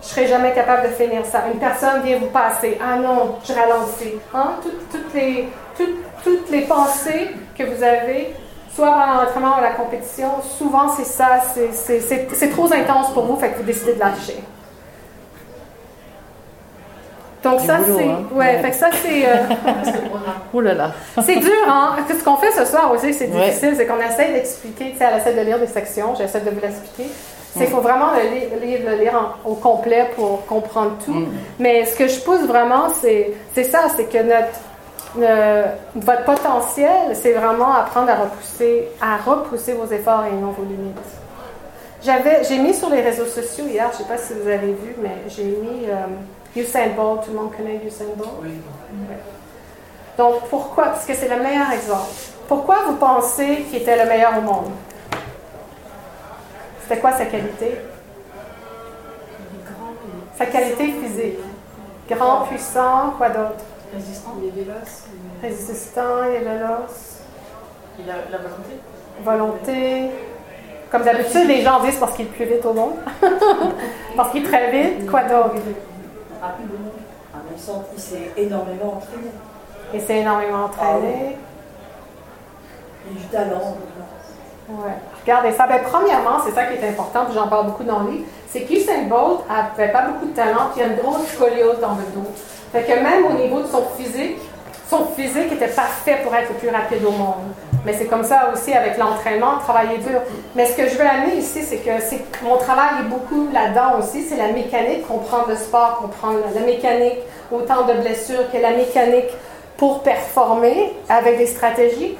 Je ne serai jamais capable de finir ça. Une personne vient vous passer. Ah non, je ralentis. Hein? toutes, les, pensées que vous avez, soit pendant l'entraînement ou la compétition, souvent c'est ça, c'est trop intense pour vous, fait que vous décidez de lâcher. Donc ça c'est hein. ouais, fait que ça c'est euh, oh là là. c'est dur hein. Ce qu'on fait ce soir aussi c'est difficile, c'est qu'on essaie d'expliquer, tu sais, elle essaie de lire des sections, j'essaie de vous l'expliquer. C'est qu'il faut vraiment le lire, le lire au complet pour comprendre tout. Mm. Mais ce que je pousse vraiment, c'est, c'est ça, c'est que notre, votre potentiel, c'est vraiment apprendre à repousser, à repousser vos efforts et non vos limites. J'avais, j'ai mis sur les réseaux sociaux hier, je ne sais pas si vous avez vu, mais j'ai mis euh, Usain Bolt, tout le monde connaît Usain Bolt? Oui. Donc, pourquoi? Parce que c'est le meilleur exemple. Pourquoi vous pensez qu'il était le meilleur au monde? C'était quoi sa qualité? Sa qualité physique. Grand, puissant, quoi d'autre? Résistant, il est véloce. Résistant, il est véloce. Il a la volonté. Volonté. Comme d'habitude, les gens disent parce qu'il est plus vite au monde. parce qu'il est très vite. Quoi d'autre? Il s'est énormément entraîné. Il s'est énormément entraîné. Il a du talent. Ouais. Regardez ça. Ben, premièrement, c'est ça qui est important, puis j'en parle beaucoup dans le livre, c'est qu'Usain Bolt n'avait pas beaucoup de talent, puis il a une grosse scoliose dans le dos. Fait que même au niveau de son physique, son physique était parfait pour être le plus rapide au monde. Mais c'est comme ça aussi avec l'entraînement, travailler dur. Mais ce que je veux amener ici, c'est que mon travail est beaucoup là-dedans aussi. C'est la mécanique, comprendre le sport, comprendre la mécanique, autant de blessures que la mécanique pour performer avec des stratégies.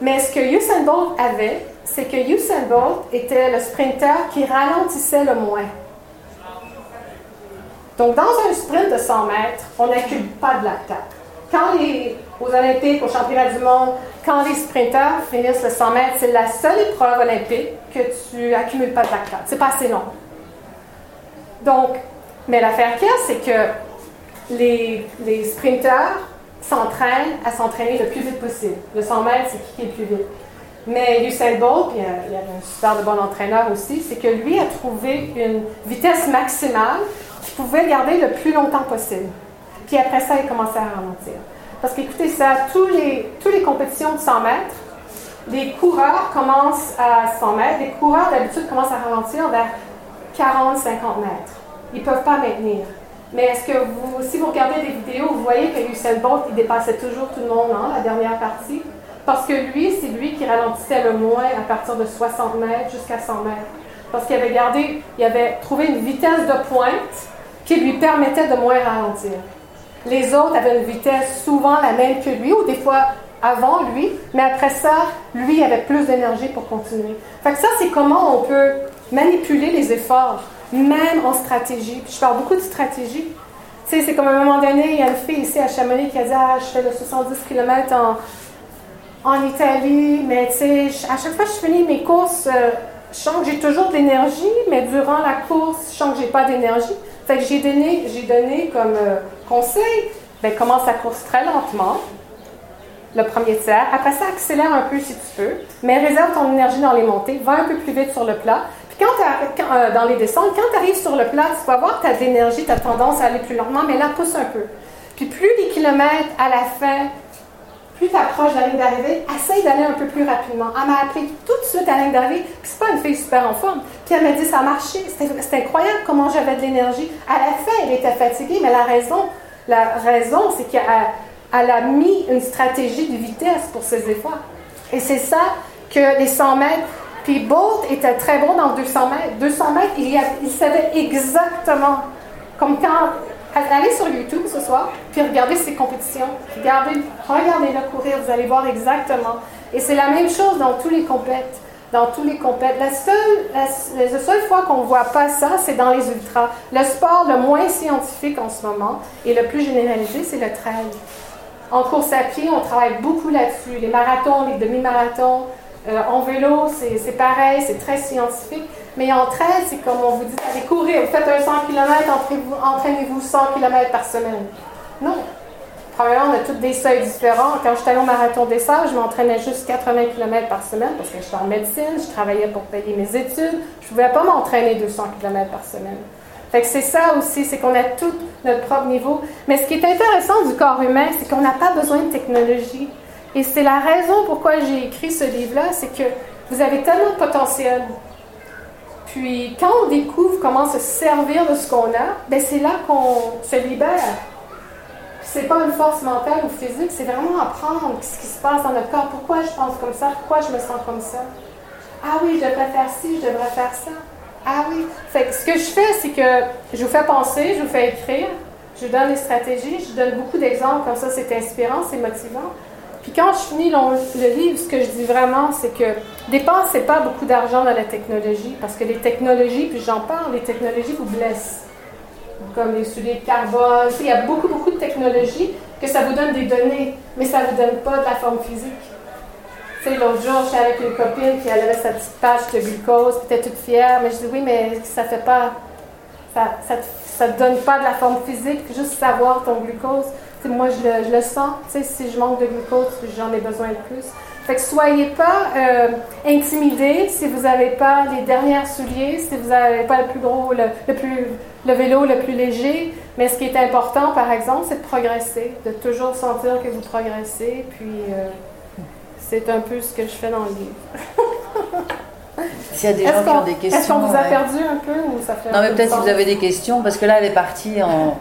Mais ce que Usain Bolt avait, c'est que Usain Bolt était le sprinter qui ralentissait le moins. Donc, dans un sprint de 100 mètres, on n'accumule pas de lactate. Quand les, aux Olympiques, aux championnats du monde, quand les sprinteurs finissent le 100 mètres, c'est la seule épreuve olympique que tu accumules pas de lactate. C'est pas assez long. Donc, mais l'affaire qu'il y a, c'est que les, les sprinteurs s'entraînent à s'entraîner le plus vite possible. Le 100 mètres, c'est qui est le plus vite. Mais Usain Bolt, il y a un super de bon entraîneur aussi, c'est que lui a trouvé une vitesse maximale qu'il pouvait garder le plus longtemps possible. Puis après ça, il commençait à ralentir. Parce qu'écoutez ça, tous les, tous les compétitions de 100 mètres, les coureurs commencent à 100 mètres. Les coureurs, d'habitude, commencent à ralentir vers 40-50 mètres. Ils ne peuvent pas maintenir. Mais est-ce que vous, si vous regardez des vidéos, vous voyez que Usain Bolt, il dépassait toujours tout le monde, hein, la dernière partie? Parce que lui, c'est lui qui ralentissait le moins à partir de 60 mètres jusqu'à 100 mètres. Parce qu'il avait gardé, il avait trouvé une vitesse de pointe qui lui permettait de moins ralentir. Les autres avaient une vitesse souvent la même que lui, ou des fois avant lui, mais après ça, lui avait plus d'énergie pour continuer. Fait que ça, c'est comment on peut manipuler les efforts, même en stratégie. je parle beaucoup de stratégie. Tu sais, c'est comme à un moment donné, il y a une fille ici à Chamonix qui a dit Ah, je fais le 70 km en, en Italie, mais tu sais, à chaque fois que je finis mes courses, euh, je sens que j'ai toujours de l'énergie, mais durant la course, je sens que j'ai pas d'énergie. J'ai donné, j'ai donné comme euh, conseil, ben, commence la course très lentement, le premier tiers. Après ça, accélère un peu si tu peux, mais réserve ton énergie dans les montées. Va un peu plus vite sur le plat. Puis quand, euh, dans les descentes, quand tu arrives sur le plat, tu vas voir que tu as de l'énergie, tu as tendance à aller plus lentement, mais là, pousse un peu. Puis plus les kilomètres à la fin, plus tu approches de la ligne d'arrivée, essaye d'aller un peu plus rapidement. Elle m'a appelé tout de suite à la ligne d'arrivée, puis c'est pas une fille super en forme. Puis elle m'a dit ça a marché, c'était incroyable comment j'avais de l'énergie. À la fin, elle était fatiguée, mais la raison, la raison, c'est qu'elle elle a mis une stratégie de vitesse pour ses efforts. Et c'est ça que les 100 mètres, puis Bolt était très bon dans 200 mètres. 200 mètres, il, il savait exactement, comme quand Allez sur YouTube ce soir, puis regardez ses compétitions. Regardez, regardez-le courir, vous allez voir exactement. Et c'est la même chose dans tous les compètes. Dans tous les compètes. La seule, fois qu'on ne voit pas ça, c'est dans les ultras. Le sport le moins scientifique en ce moment et le plus généralisé, c'est le trail. En course à pied, on travaille beaucoup là-dessus. Les marathons, les demi-marathons. Euh, en vélo, c'est pareil, c'est très scientifique. Mais en trail, c'est comme on vous dit, allez courir, vous faites un 100 km, entraînez-vous 100 km par semaine. Non. Premièrement, on a tous des seuils différents. Quand j'étais allée au marathon des Sables, je m'entraînais juste 80 km par semaine parce que j'étais en médecine, je travaillais pour payer mes études. Je ne pouvais pas m'entraîner 200 km par semaine. Fait que c'est ça aussi, c'est qu'on a tout notre propre niveau. Mais ce qui est intéressant du corps humain, c'est qu'on n'a pas besoin de technologie. Et c'est la raison pourquoi j'ai écrit ce livre-là, c'est que vous avez tellement de potentiel. Puis quand on découvre comment se servir de ce qu'on a, ben c'est là qu'on se libère. C'est pas une force mentale ou physique, c'est vraiment apprendre ce qui se passe dans notre corps. Pourquoi je pense comme ça? Pourquoi je me sens comme ça? Ah oui, je devrais faire ci, je devrais faire ça. Ah oui. Fait que ce que je fais, c'est que je vous fais penser, je vous fais écrire, je vous donne des stratégies, je vous donne beaucoup d'exemples, comme ça c'est inspirant, c'est motivant. Puis quand je finis le, livre, ce que je dis vraiment, c'est que dépensez pas beaucoup d'argent dans la technologie, parce que les technologies, puis j'en parle, les technologies vous blessent. Comme les souliers de carbone, il y a beaucoup, beaucoup de technologies que ça vous donne des données, mais ça ne vous donne pas de la forme physique. Tu sais, l'autre jour, j'étais avec une copine, puis elle avait sa petite page de glucose, puis était toute fière, mais je dis oui, mais ça fait pas, ça, ça te donne pas de la forme physique, juste savoir ton glucose. Moi, je le, je le sens, si je manque de glucose, j'en ai besoin de plus. Fait que soyez pas euh, intimidés si vous n'avez pas les dernières souliers, si vous n'avez pas le plus gros, le, le, plus, le vélo le plus léger. Mais ce qui est important, par exemple, c'est de progresser, de toujours sentir que vous progressez. Puis euh, c'est un peu ce que je fais dans le livre. S'il y a des gens Est-ce qui ont qu'on des questions. est-ce qu'on vous a ouais. perdu un peu ou ça fait Non, mais peu peut-être si vous avez des questions, parce que là, elle est partie en.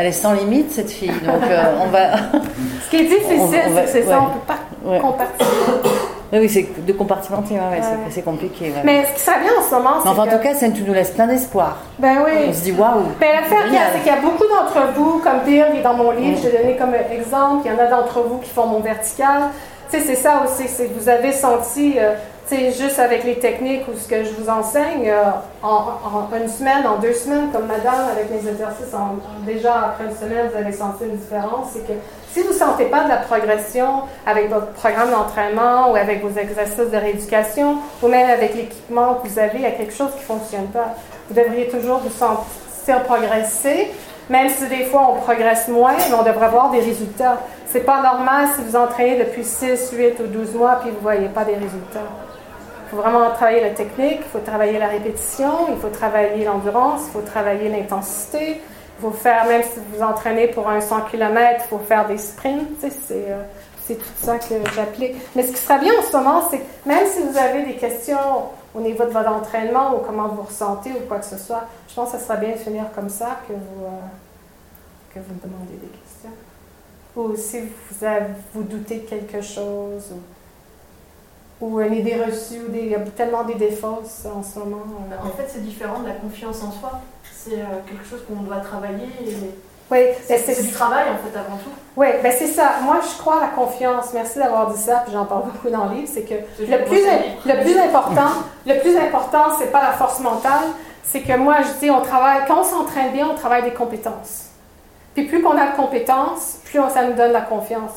Elle est sans limite, cette fille. Donc, euh, on va. Ce qui est difficile, c'est que c'est ça, ouais. on ne peut pas Ouais. compartir. Oui, oui, c'est de compartimenter, ouais, ouais, c'est- compliqué. Mais ce qui serait bien en ce moment, c'est enfin, en que... tout cas, ça tu nous laisse plein d'espoir. Ben oui. On se dit waouh. Ben, l'affaire c'est qu'il y a beaucoup d'entre vous, comme qui est dans mon livre, je l'ai donné comme exemple, il y en a d'entre vous qui font mon vertical. Tu sais, c'est ça aussi, c'est que vous avez senti, euh, sais, juste avec les techniques ou ce que je vous enseigne, euh, en, une semaine, en deux semaines, comme madame, avec mes exercices, déjà après une semaine, vous avez senti une différence. C'est que si vous ne sentez pas de la progression avec votre programme d'entraînement ou avec vos exercices de rééducation ou même avec l'équipement que vous avez, il y a quelque chose qui ne fonctionne pas. Vous devriez toujours vous sentir progresser, même si des fois on progresse moins, mais on devrait avoir des résultats. C'est pas normal si vous entraînez depuis 6, 8 ou 12 mois puis vous ne voyez pas des résultats. Il faut vraiment travailler la technique, il faut travailler la répétition, il faut travailler l'endurance, il faut travailler l'intensité. Il faut faire, même si vous entraînez pour un 100 km, il faut faire des sprints. euh, c'est tout ça que j'applique. Mais ce qui serait bien en ce moment, c'est même si vous avez des questions au niveau de votre entraînement ou comment vous ressentez ou quoi que ce soit, je pense que ce serait bien de finir comme ça que vous, euh, que vous me demandez des questions. Ou si vous, vous doutez de quelque chose ou une idée reçue, ou des, il y a tellement d'idées fausses en ce moment. euh. En fait, c'est différent de la confiance en soi. C'est euh, quelque chose qu'on doit travailler. Et... oui, C'est c'est du travail, en fait, avant tout. Oui, ben c'est ça. Moi, je crois à la confiance. Merci d'avoir dit ça, puis j'en parle beaucoup dans le livre. C'est que le plus, le plus important, le plus important, c'est pas la force mentale. C'est que moi, je dis, on travaille, quand on s'entraîne bien, on travaille des compétences. Puis plus qu'on a de compétences, plus ça nous donne la confiance.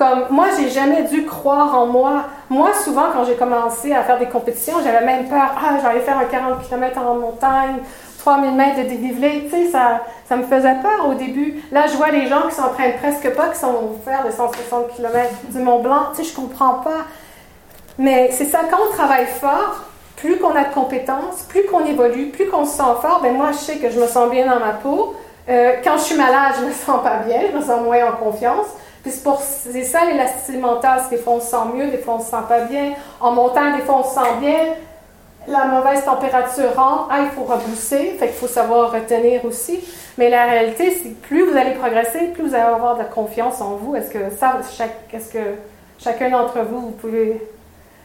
Comme moi, j'ai jamais dû croire en moi. Moi, souvent, quand j'ai commencé à faire des compétitions, j'avais même peur. Ah, j'allais faire un 40 km en montagne, 3000 mètres de dénivelé. Tu sais, ça, ça me faisait peur au début. Là, je vois les gens qui s'entraînent presque pas, qui sont faire de 160 km du Mont Blanc. Tu sais, je comprends pas. Mais c'est ça, quand on travaille fort, plus qu'on a de compétences, plus qu'on évolue, plus qu'on se sent fort, ben moi, je sais que je me sens bien dans ma peau. Euh, quand je suis malade, je me sens pas bien, je me sens moins en confiance. Puis c'est ça l'élasticité mentale, des fois on se sent mieux, des fois on se sent pas bien. En montant, des fois on se sent bien. La mauvaise température rentre, ah, il faut repousser, fait qu'il faut savoir retenir aussi. Mais la réalité, c'est que plus vous allez progresser, plus vous allez avoir de la confiance en vous. Est-ce que ça, est-ce que chacun d'entre vous, vous pouvez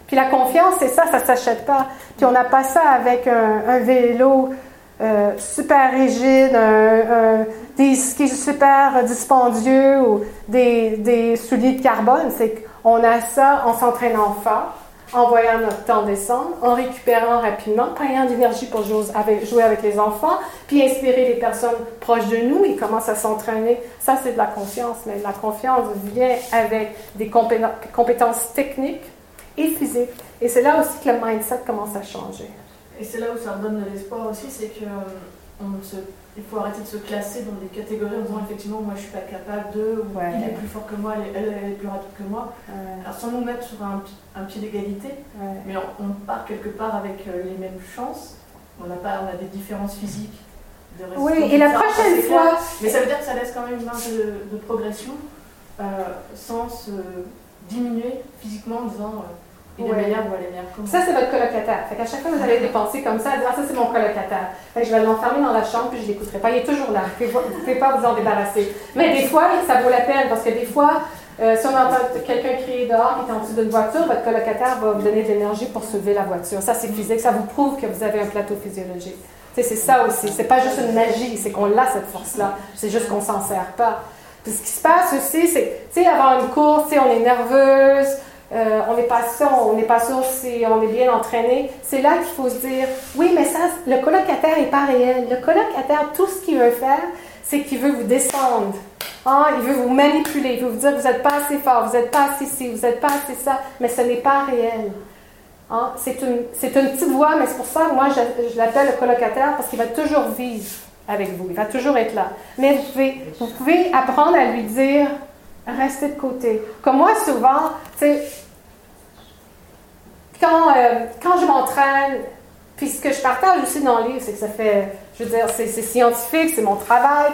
puis la confiance, c'est ça, ça s'achète pas. Puis on n'a pas ça avec un, vélo euh, super rigide, des skis super dispendieux ou des, des souliers de carbone. C'est qu'on a ça en s'entraînant fort, en voyant notre temps descendre, en récupérant rapidement, en ayant d'énergie pour jouer avec, jouer avec les enfants, puis inspirer les personnes proches de nous. Ils commencent à s'entraîner. Ça, c'est de la confiance. Mais la confiance vient avec des compétences techniques et physique. Et c'est là aussi que le mindset commence à changer. Et c'est là où ça donne de l'espoir aussi, c'est que euh, on se, il faut arrêter de se classer dans des catégories en disant effectivement moi je suis pas capable de, ou il est plus fort que moi, elle, elle, est plus rapide que moi. Alors sans nous mettre sur un, un pied d'égalité, mais on, part quelque part avec euh, les mêmes chances. On a, pas, on a des différences physiques. De oui, et la prochaine fois. Mais ça veut dire que ça laisse quand même une marge de, progression euh, sans se diminuer physiquement en disant il est meilleur ou elle est meilleure Ça, c'est votre colocataire. Fait qu'à chaque fois que vous allez dépenser comme ça, dire, ah, ça, c'est mon colocataire. Fait que je vais l'enfermer dans la chambre puis je ne l'écouterai pas. Il est toujours là. Vous ne pouvez pas vous en débarrasser. Mais des fois, ça vaut la peine parce que des fois, euh, si on entend quelqu'un crier dehors qui est en dessous d'une voiture, votre colocataire va vous donner de l'énergie pour soulever la voiture. Ça, c'est physique. Ça vous prouve que vous avez un plateau physiologique. c'est ça aussi. C'est pas juste une magie, c'est qu'on a cette force-là. C'est juste qu'on s'en sert pas. Puis ce qui se passe aussi, c'est, tu sais, avant une course, on est nerveuse, euh, on n'est pas sûr, on n'est pas sûr si on est bien entraîné. C'est là qu'il faut se dire, oui, mais ça, le colocataire n'est pas réel. Le colocataire, tout ce qu'il veut faire, c'est qu'il veut vous descendre. Ah, il veut vous manipuler, il veut vous dire vous n'êtes pas assez fort, vous n'êtes pas assez ci, vous n'êtes pas assez ça, mais ce n'est pas réel. Ah, c'est une, petite voix, mais c'est pour ça que moi, je, l'appelle le colocataire parce qu'il va toujours vivre avec vous, il va toujours être là. Mais vous pouvez apprendre à lui dire, restez de côté. Comme moi, souvent, tu sais, quand, euh, quand je m'entraîne, puis ce que je partage aussi dans le livre, c'est que ça fait, je veux dire, c'est scientifique, c'est mon travail,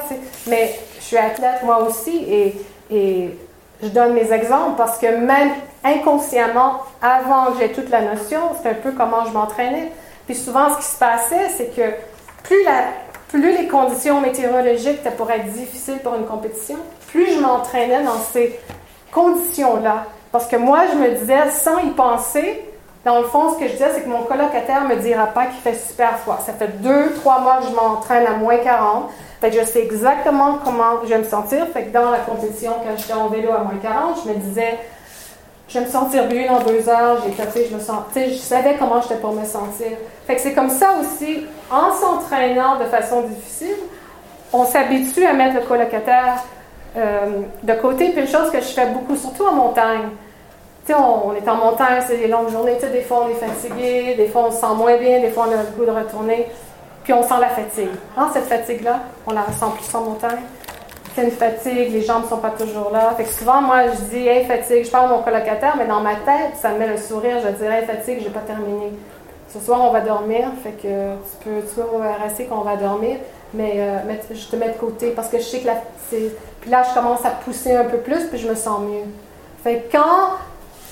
mais je suis athlète moi aussi et, et je donne mes exemples parce que même inconsciemment, avant que j'aie toute la notion, c'est un peu comment je m'entraînais. Puis souvent, ce qui se passait, c'est que plus, la, plus les conditions météorologiques étaient être difficiles pour une compétition, plus je m'entraînais dans ces conditions-là. Parce que moi, je me disais, sans y penser, dans le fond, ce que je disais, c'est que mon colocataire ne me dira pas qu'il fait super froid. Ça fait deux, trois mois que je m'entraîne à moins 40. Fait je sais exactement comment je vais me sentir. Fait dans la compétition, quand j'étais en vélo à moins 40, je me disais, je vais me sentir bien dans deux heures. J'ai tapé, je me sens, je savais comment j'étais pour me sentir. Fait que c'est comme ça aussi, en s'entraînant de façon difficile, on s'habitue à mettre le colocataire euh, de côté. Puis une chose que je fais beaucoup, surtout en montagne, tu sais, on, est en montagne, c'est des longues journées, tu sais, des fois on est fatigué, des fois on se sent moins bien, des fois on a le goût de retourner, puis on sent la fatigue. Hein, cette fatigue-là, on la ressent plus en montagne. C'est une fatigue, les jambes ne sont pas toujours là. Fait que souvent, moi, je dis, hey, fatigue, je parle à mon colocataire, mais dans ma tête, ça me met le sourire, je dis, hey, fatigue, j'ai pas terminé. Ce soir, on va dormir, fait que tu peux, tu peux qu'on va dormir, mais euh, je te mets de côté parce que je sais que la, puis là, je commence à pousser un peu plus, puis je me sens mieux. Fait que quand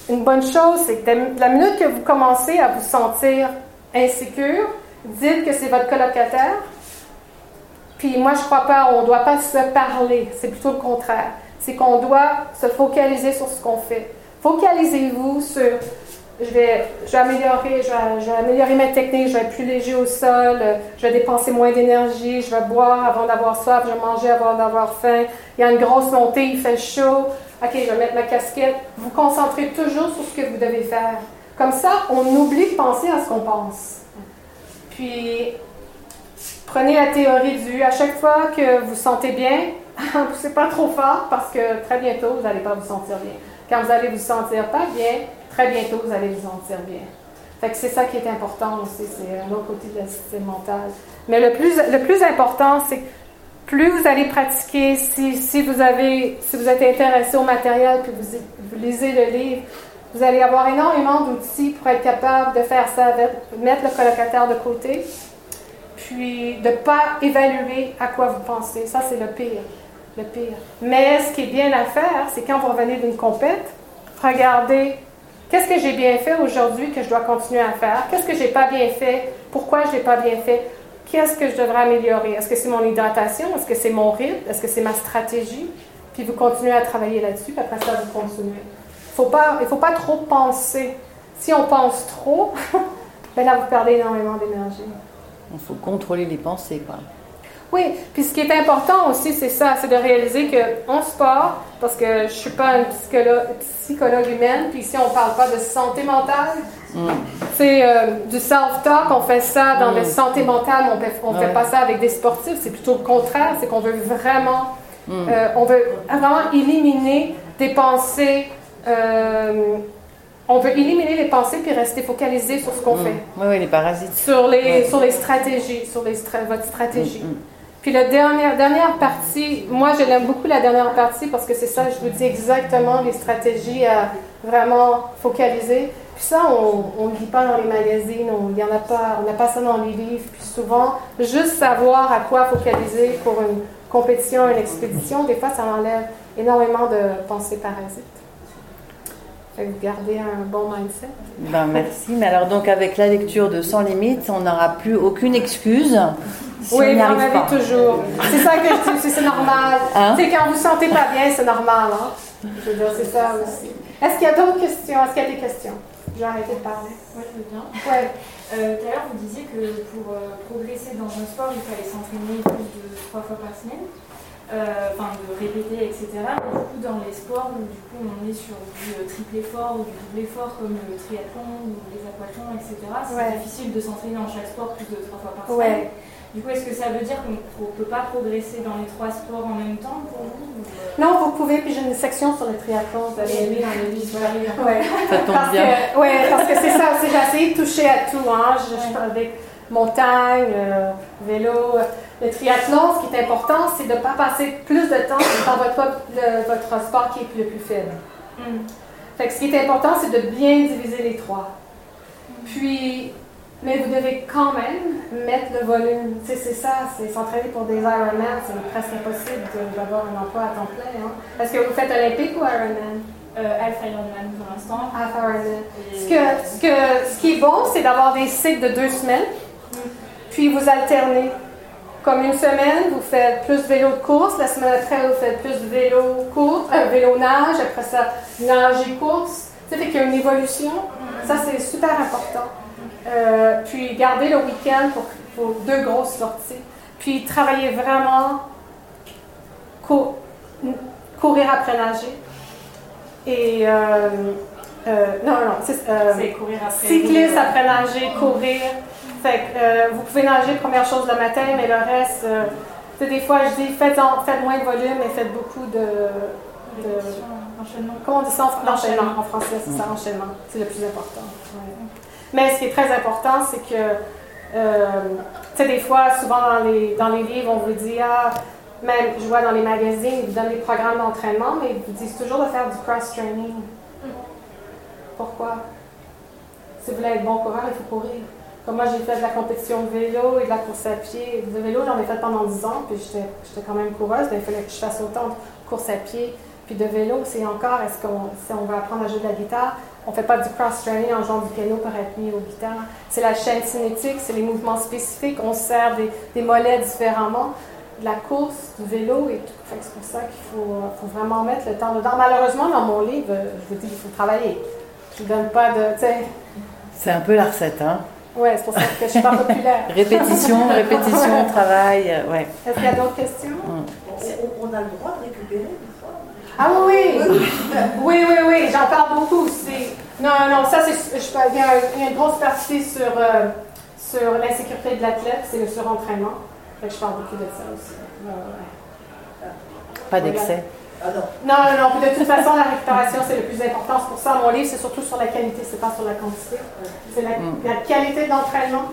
une bonne chose, c'est que la minute que vous commencez à vous sentir insécure, dites que c'est votre colocataire. Puis moi, je crois pas, on ne doit pas se parler. C'est plutôt le contraire. C'est qu'on doit se focaliser sur ce qu'on fait. Focalisez-vous sur je vais, je vais, améliorer, je vais, améliorer ma technique, je vais être plus léger au sol, je vais dépenser moins d'énergie, je vais boire avant d'avoir soif, je vais manger avant d'avoir faim. Il y a une grosse montée, il fait chaud. OK, je vais mettre ma casquette. Vous concentrez toujours sur ce que vous devez faire. Comme ça, on oublie de penser à ce qu'on pense. Puis, prenez la théorie du à chaque fois que vous sentez bien, poussez pas trop fort parce que très bientôt, vous n'allez pas vous sentir bien. Quand vous allez vous sentir pas bien, très bientôt, vous allez vous sentir bien. Fait que c'est ça qui est important aussi, c'est un autre côté de la système mental. Mais le plus, le plus important, c'est plus vous allez pratiquer, si, si, vous avez, si vous êtes intéressé au matériel, vous, vous lisez le livre, vous allez avoir énormément d'outils pour être capable de faire ça, de mettre le colocataire de côté, puis de ne pas évaluer à quoi vous pensez. Ça, c'est le pire. Le pire. Mais ce qui est bien à faire, c'est quand vous revenez d'une compète, regardez qu'est-ce que j'ai bien fait aujourd'hui que je dois continuer à faire, qu'est-ce que j'ai pas bien fait, pourquoi je l'ai pas bien fait, qu'est-ce que je devrais améliorer. Est-ce que c'est mon hydratation, est-ce que c'est mon rythme, est-ce que c'est ma stratégie, puis vous continuez à travailler là-dessus, puis après ça, vous continuez. Il ne faut pas trop penser. Si on pense trop, ben là, vous perdez énormément d'énergie. Il faut contrôler les pensées, quoi. Oui, puis ce qui est important aussi, c'est ça, c'est de réaliser qu'en sport, parce que je ne suis pas une psychologue, psychologue, humaine, puis ici on ne parle pas de santé mentale, mm. c'est euh, du self-talk, on fait ça dans la mm. santé mentale, on ne fait, pas ça avec des sportifs, c'est plutôt le contraire, c'est qu'on veut vraiment, mm. euh, on veut vraiment éliminer des pensées euh, on veut éliminer les pensées puis rester focalisé sur ce qu'on mm. fait. Oui, oui, les parasites. Sur les, sur les stratégies, sur les votre stratégie. Mm, mm. Puis la dernière, dernière partie, moi je l'aime beaucoup la dernière partie parce que c'est ça, je vous dis exactement les stratégies à vraiment focaliser. Puis ça, on ne lit pas dans les magazines, on n'y en a pas, on n'a pas ça dans les livres. Puis souvent, juste savoir à quoi focaliser pour une compétition, une expédition, des fois ça enlève énormément de pensées parasites garder un bon mindset. Ben, merci. Mais alors, donc, avec la lecture de Sans Limites, on n'aura plus aucune excuse. Si oui, on en avait toujours. C'est ça que je dis, c'est normal. Hein? C'est quand vous ne vous sentez pas bien, c'est normal. Hein? Je veux dire, c'est ça aussi. Est-ce qu'il y a d'autres questions? Est-ce qu'il y a des questions? J'ai arrêté de parler. Moi, je veux bien. Ouais. Euh, tout à l'heure, vous disiez que pour euh, progresser dans un sport, il fallait s'entraîner plus de trois fois par semaine. Euh, enfin de répéter, etc. Mais du coup, dans les sports où du coup on est sur du euh, triple effort ou du double effort comme le triathlon ou les aquathlons, etc., c'est difficile de s'entraîner dans chaque sport plus de trois fois par semaine. Du coup, est-ce que ça veut dire qu'on ne peut pas progresser dans les trois sports en même temps pour vous euh? Non, vous pouvez, puis j'ai une section sur le triathlon, vous allez aimer dans le livre. Ouais. Ça tombe parce bien. Que, ouais, parce que c'est ça, j'ai essayé de toucher à tout. Hein. Je, je avec montagne, vélo. Le triathlon, ce qui est important, c'est de ne pas passer plus de temps dans votre, votre sport qui est le plus faible. Mm. Fait que ce qui est important, c'est de bien diviser les trois. Puis, mais vous devez quand même mettre le volume. c'est ça, c'est s'entraîner pour des Ironman, c'est presque impossible d'avoir un emploi à temps plein. Hein. Est-ce que vous faites olympique ou Ironman? Euh, Alpha Ironman pour l'instant. Alpha Ironman. Ce, que, ce, que, ce qui est bon, c'est d'avoir des cycles de deux semaines. Puis vous alternez. Comme une semaine, vous faites plus vélo de course, la semaine après, vous faites plus vélo course, euh, vélo nage, après ça, nage et course. Ça fait qu'il y a une évolution. Ça, c'est super important. Euh, puis, garder le week-end pour, deux grosses sorties. Puis, travailler vraiment, courir après nager. Et, euh, non, non, c'est courir après cycliste après nager, courir. Fait euh, vous pouvez nager première chose le matin, mais le reste, euh, des fois je dis faites, moins de volume et faites beaucoup de. enchaînement. Comment on dit ça en, en français C'est ça, enchaînement. C'est le plus important. Mais ce qui est très important, c'est que, euh, tu sais, des fois, souvent dans les, dans les livres, on vous dit, ah, même, je vois dans les magazines, ils vous donnent des programmes d'entraînement, mais ils vous disent toujours de faire du cross-training. Mm. Pourquoi? Si vous voulez être bon coureur, il faut courir moi, j'ai fait de la compétition de vélo et de la course à pied. De vélo, j'en ai fait pendant 10 ans, puis j'étais quand même coureuse. il fallait que je fasse autant de course à pied. Puis de vélo, c'est encore, est-ce qu'on si on veut apprendre à jouer de la guitare, on ne fait pas du cross-training en jouant du piano pour être mis aux guitares. C'est la chaîne cinétique, c'est les mouvements spécifiques. On sert des, mollets différemment. De la course, du vélo et tout. c'est pour ça qu'il faut, faut, vraiment mettre le temps dedans. Malheureusement, dans mon livre, je vous dis qu'il faut travailler. Je ne donne pas de. C'est un peu la recette, hein? Oui, c'est pour ça que je suis pas populaire. répétition, répétition, travail, euh, ouais. Est-ce qu'il y a d'autres questions? On, a le droit de récupérer des fois Ah oui, oui, oui, oui, oui, j'en parle beaucoup aussi. Non, non, ça, c'est, il, y a, une grosse partie sur, euh, sur l'insécurité de l'athlète, c'est le surentraînement. je parle beaucoup de ça aussi. Pas d'excès. Ah non. non, non, de toute façon, la récupération, c'est le plus important. C'est pour ça, mon livre, c'est surtout sur la qualité, c'est pas sur la quantité. C'est la, mm. la, qualité d'entraînement.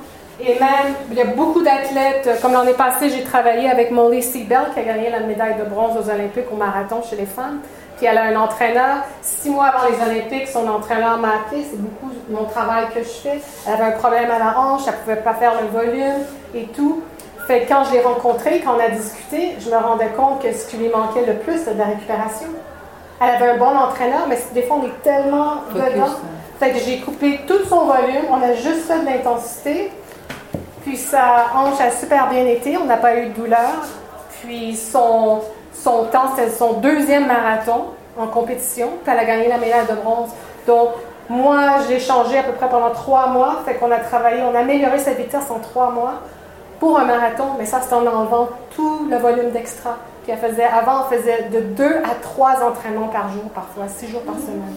Et même, il y a beaucoup d'athlètes, comme l'année passée, j'ai travaillé avec Molly Seabell, qui a gagné la médaille de bronze aux Olympiques au marathon chez les femmes. Puis elle a un entraîneur. Six mois avant les Olympiques, son entraîneur m'a appelé. C'est beaucoup mon travail que je fais. Elle avait un problème à la hanche, elle ne pouvait pas faire le volume et tout. Fait que quand je l'ai rencontrée, quand on a discuté, je me rendais compte que ce qui lui manquait le plus, c'était de la récupération. Elle avait un bon entraîneur, mais des fois, on est tellement dedans. Fait que j'ai coupé tout son volume. On a juste fait de l'intensité. Puis sa hanche a super bien été. On n'a pas eu de douleur. Puis son, son temps, c'était son deuxième marathon en compétition. Puis elle a gagné la médaille de bronze. Donc, moi, j'ai changé à peu près pendant trois mois. Fait qu'on a travaillé, on a amélioré sa vitesse en trois mois pour un marathon, mais ça, c'est en enlevant tout le volume d'extra. Puis faisait, avant, on faisait de deux à trois entraînements par jour, parfois, six jours par semaine.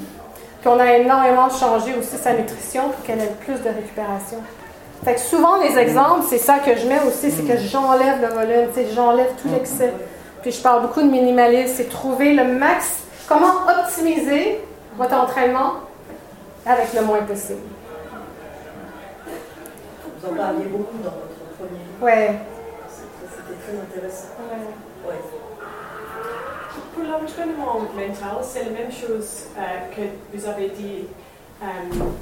Puis on a énormément changé aussi sa nutrition pour qu'elle ait plus de récupération. Fait que souvent, les exemples, c'est ça que je mets aussi, c'est que j'enlève le volume, j'enlève tout l'excès. Puis je parle beaucoup de minimalisme, c'est trouver le max, comment optimiser votre entraînement avec le moins possible. Vous en parliez beaucoup premier. Ouais. C'était très intéressant. Ouais. ouais. Pour l'entraînement mental, c'est la même chose euh, que vous avez dit euh,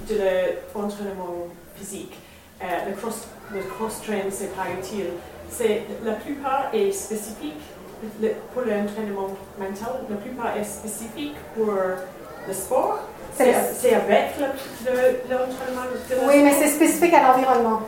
de l'entraînement physique. Euh, le cross, le cross-train, c'est pas utile. C'est, la plupart est spécifique pour l'entraînement mental, la plupart est spécifique pour le sport. C'est avec l'entraînement Oui, mais c'est spécifique à l'environnement.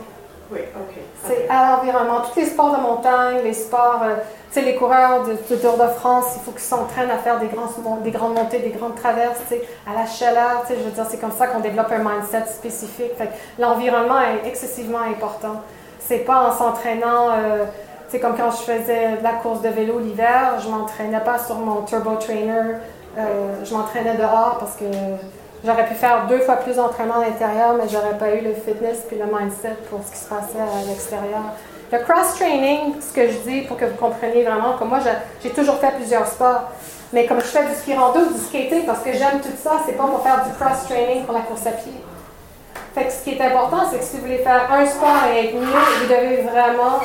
Oui, ok. C'est à l'environnement. Tous les sports de montagne, les sports, euh, tu sais, les coureurs de, Tour de France, il faut qu'ils s'entraînent à faire des, grandes montées, des grandes traverses, tu sais, à la chaleur, tu sais, je veux dire, c'est comme ça qu'on développe un mindset spécifique. Fait l'environnement est excessivement important. C'est pas en s'entraînant. Euh, comme quand je faisais de la course de vélo l'hiver, je m'entraînais pas sur mon turbo trainer, euh, je m'entraînais dehors parce que j'aurais pu faire deux fois plus d'entraînement à l'intérieur, mais j'aurais pas eu le fitness puis le mindset pour ce qui se passait à l'extérieur. Le cross-training, ce que je dis pour que vous compreniez vraiment, comme moi, j'ai toujours fait plusieurs sports, mais comme je fais du ski rando, du skating, parce que j'aime tout ça, c'est pas pour faire du cross-training pour la course à pied. Fait que ce qui est important, c'est que si vous voulez faire un sport et être mieux, vous devez vraiment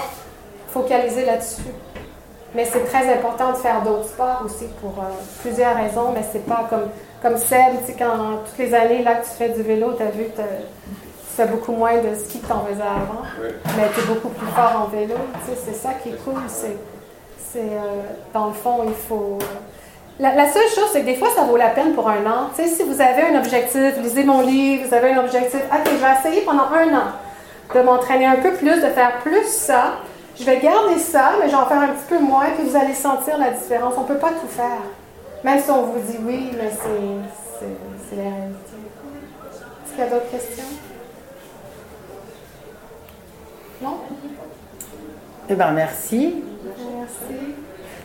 focaliser là-dessus. Mais c'est très important de faire d'autres sports aussi pour euh, plusieurs raisons, mais c'est pas comme, comme Seb, tu sais, quand toutes les années là que tu fais du vélo, tu as vu que tu fais beaucoup moins de ski que tu en faisais avant, mais tu es beaucoup plus fort en vélo. Tu sais, c'est ça qui est cool. C'est, c'est euh, dans le fond, il faut. La, la, seule chose, c'est que des fois, ça vaut la peine pour un an. Tu sais, si vous avez un objectif, lisez mon livre, vous avez un objectif, ok, je vais essayer pendant un an de m'entraîner un peu plus, de faire plus ça. Je vais garder ça, mais je vais en faire un petit peu moins, puis vous allez sentir la différence. On ne peut pas tout faire. Même si on vous dit oui, mais c'est la réalité. Est-ce qu'il y a d'autres questions? Non? Eh bien, merci. Merci.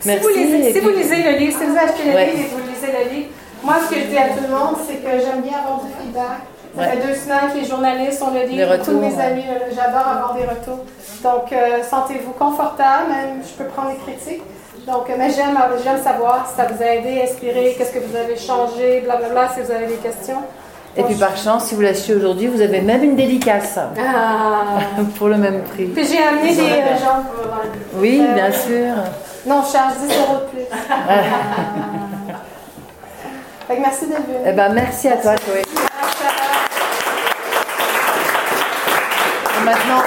Merci. Si, vous lisez, si vous lisez le livre, si vous achetez le livre et vous lisez le livre, moi, ce que je dis à tout le monde, c'est que j'aime bien avoir du feedback. Ça fait deux semaines que les journalistes ont le livre. Beaucoup de mes amis, j'adore avoir des retours. Donc, euh, sentez-vous confortable, même je peux prendre des critiques. Donc, euh, mais j'aime, j'aime savoir si ça vous a aidé, inspiré, qu'est-ce que vous avez changé, blablabla, si vous avez des questions. Et puis par chance, si vous l'achetez aujourd'hui, vous avez même une dédicace ah. pour le même prix. Puis j'ai amené des euh, gens. Oui, bien sûr. Non, je charge 10 euros de plus. fait que merci d'être venu. Eh ben, merci à toi, Chloé. maintenant,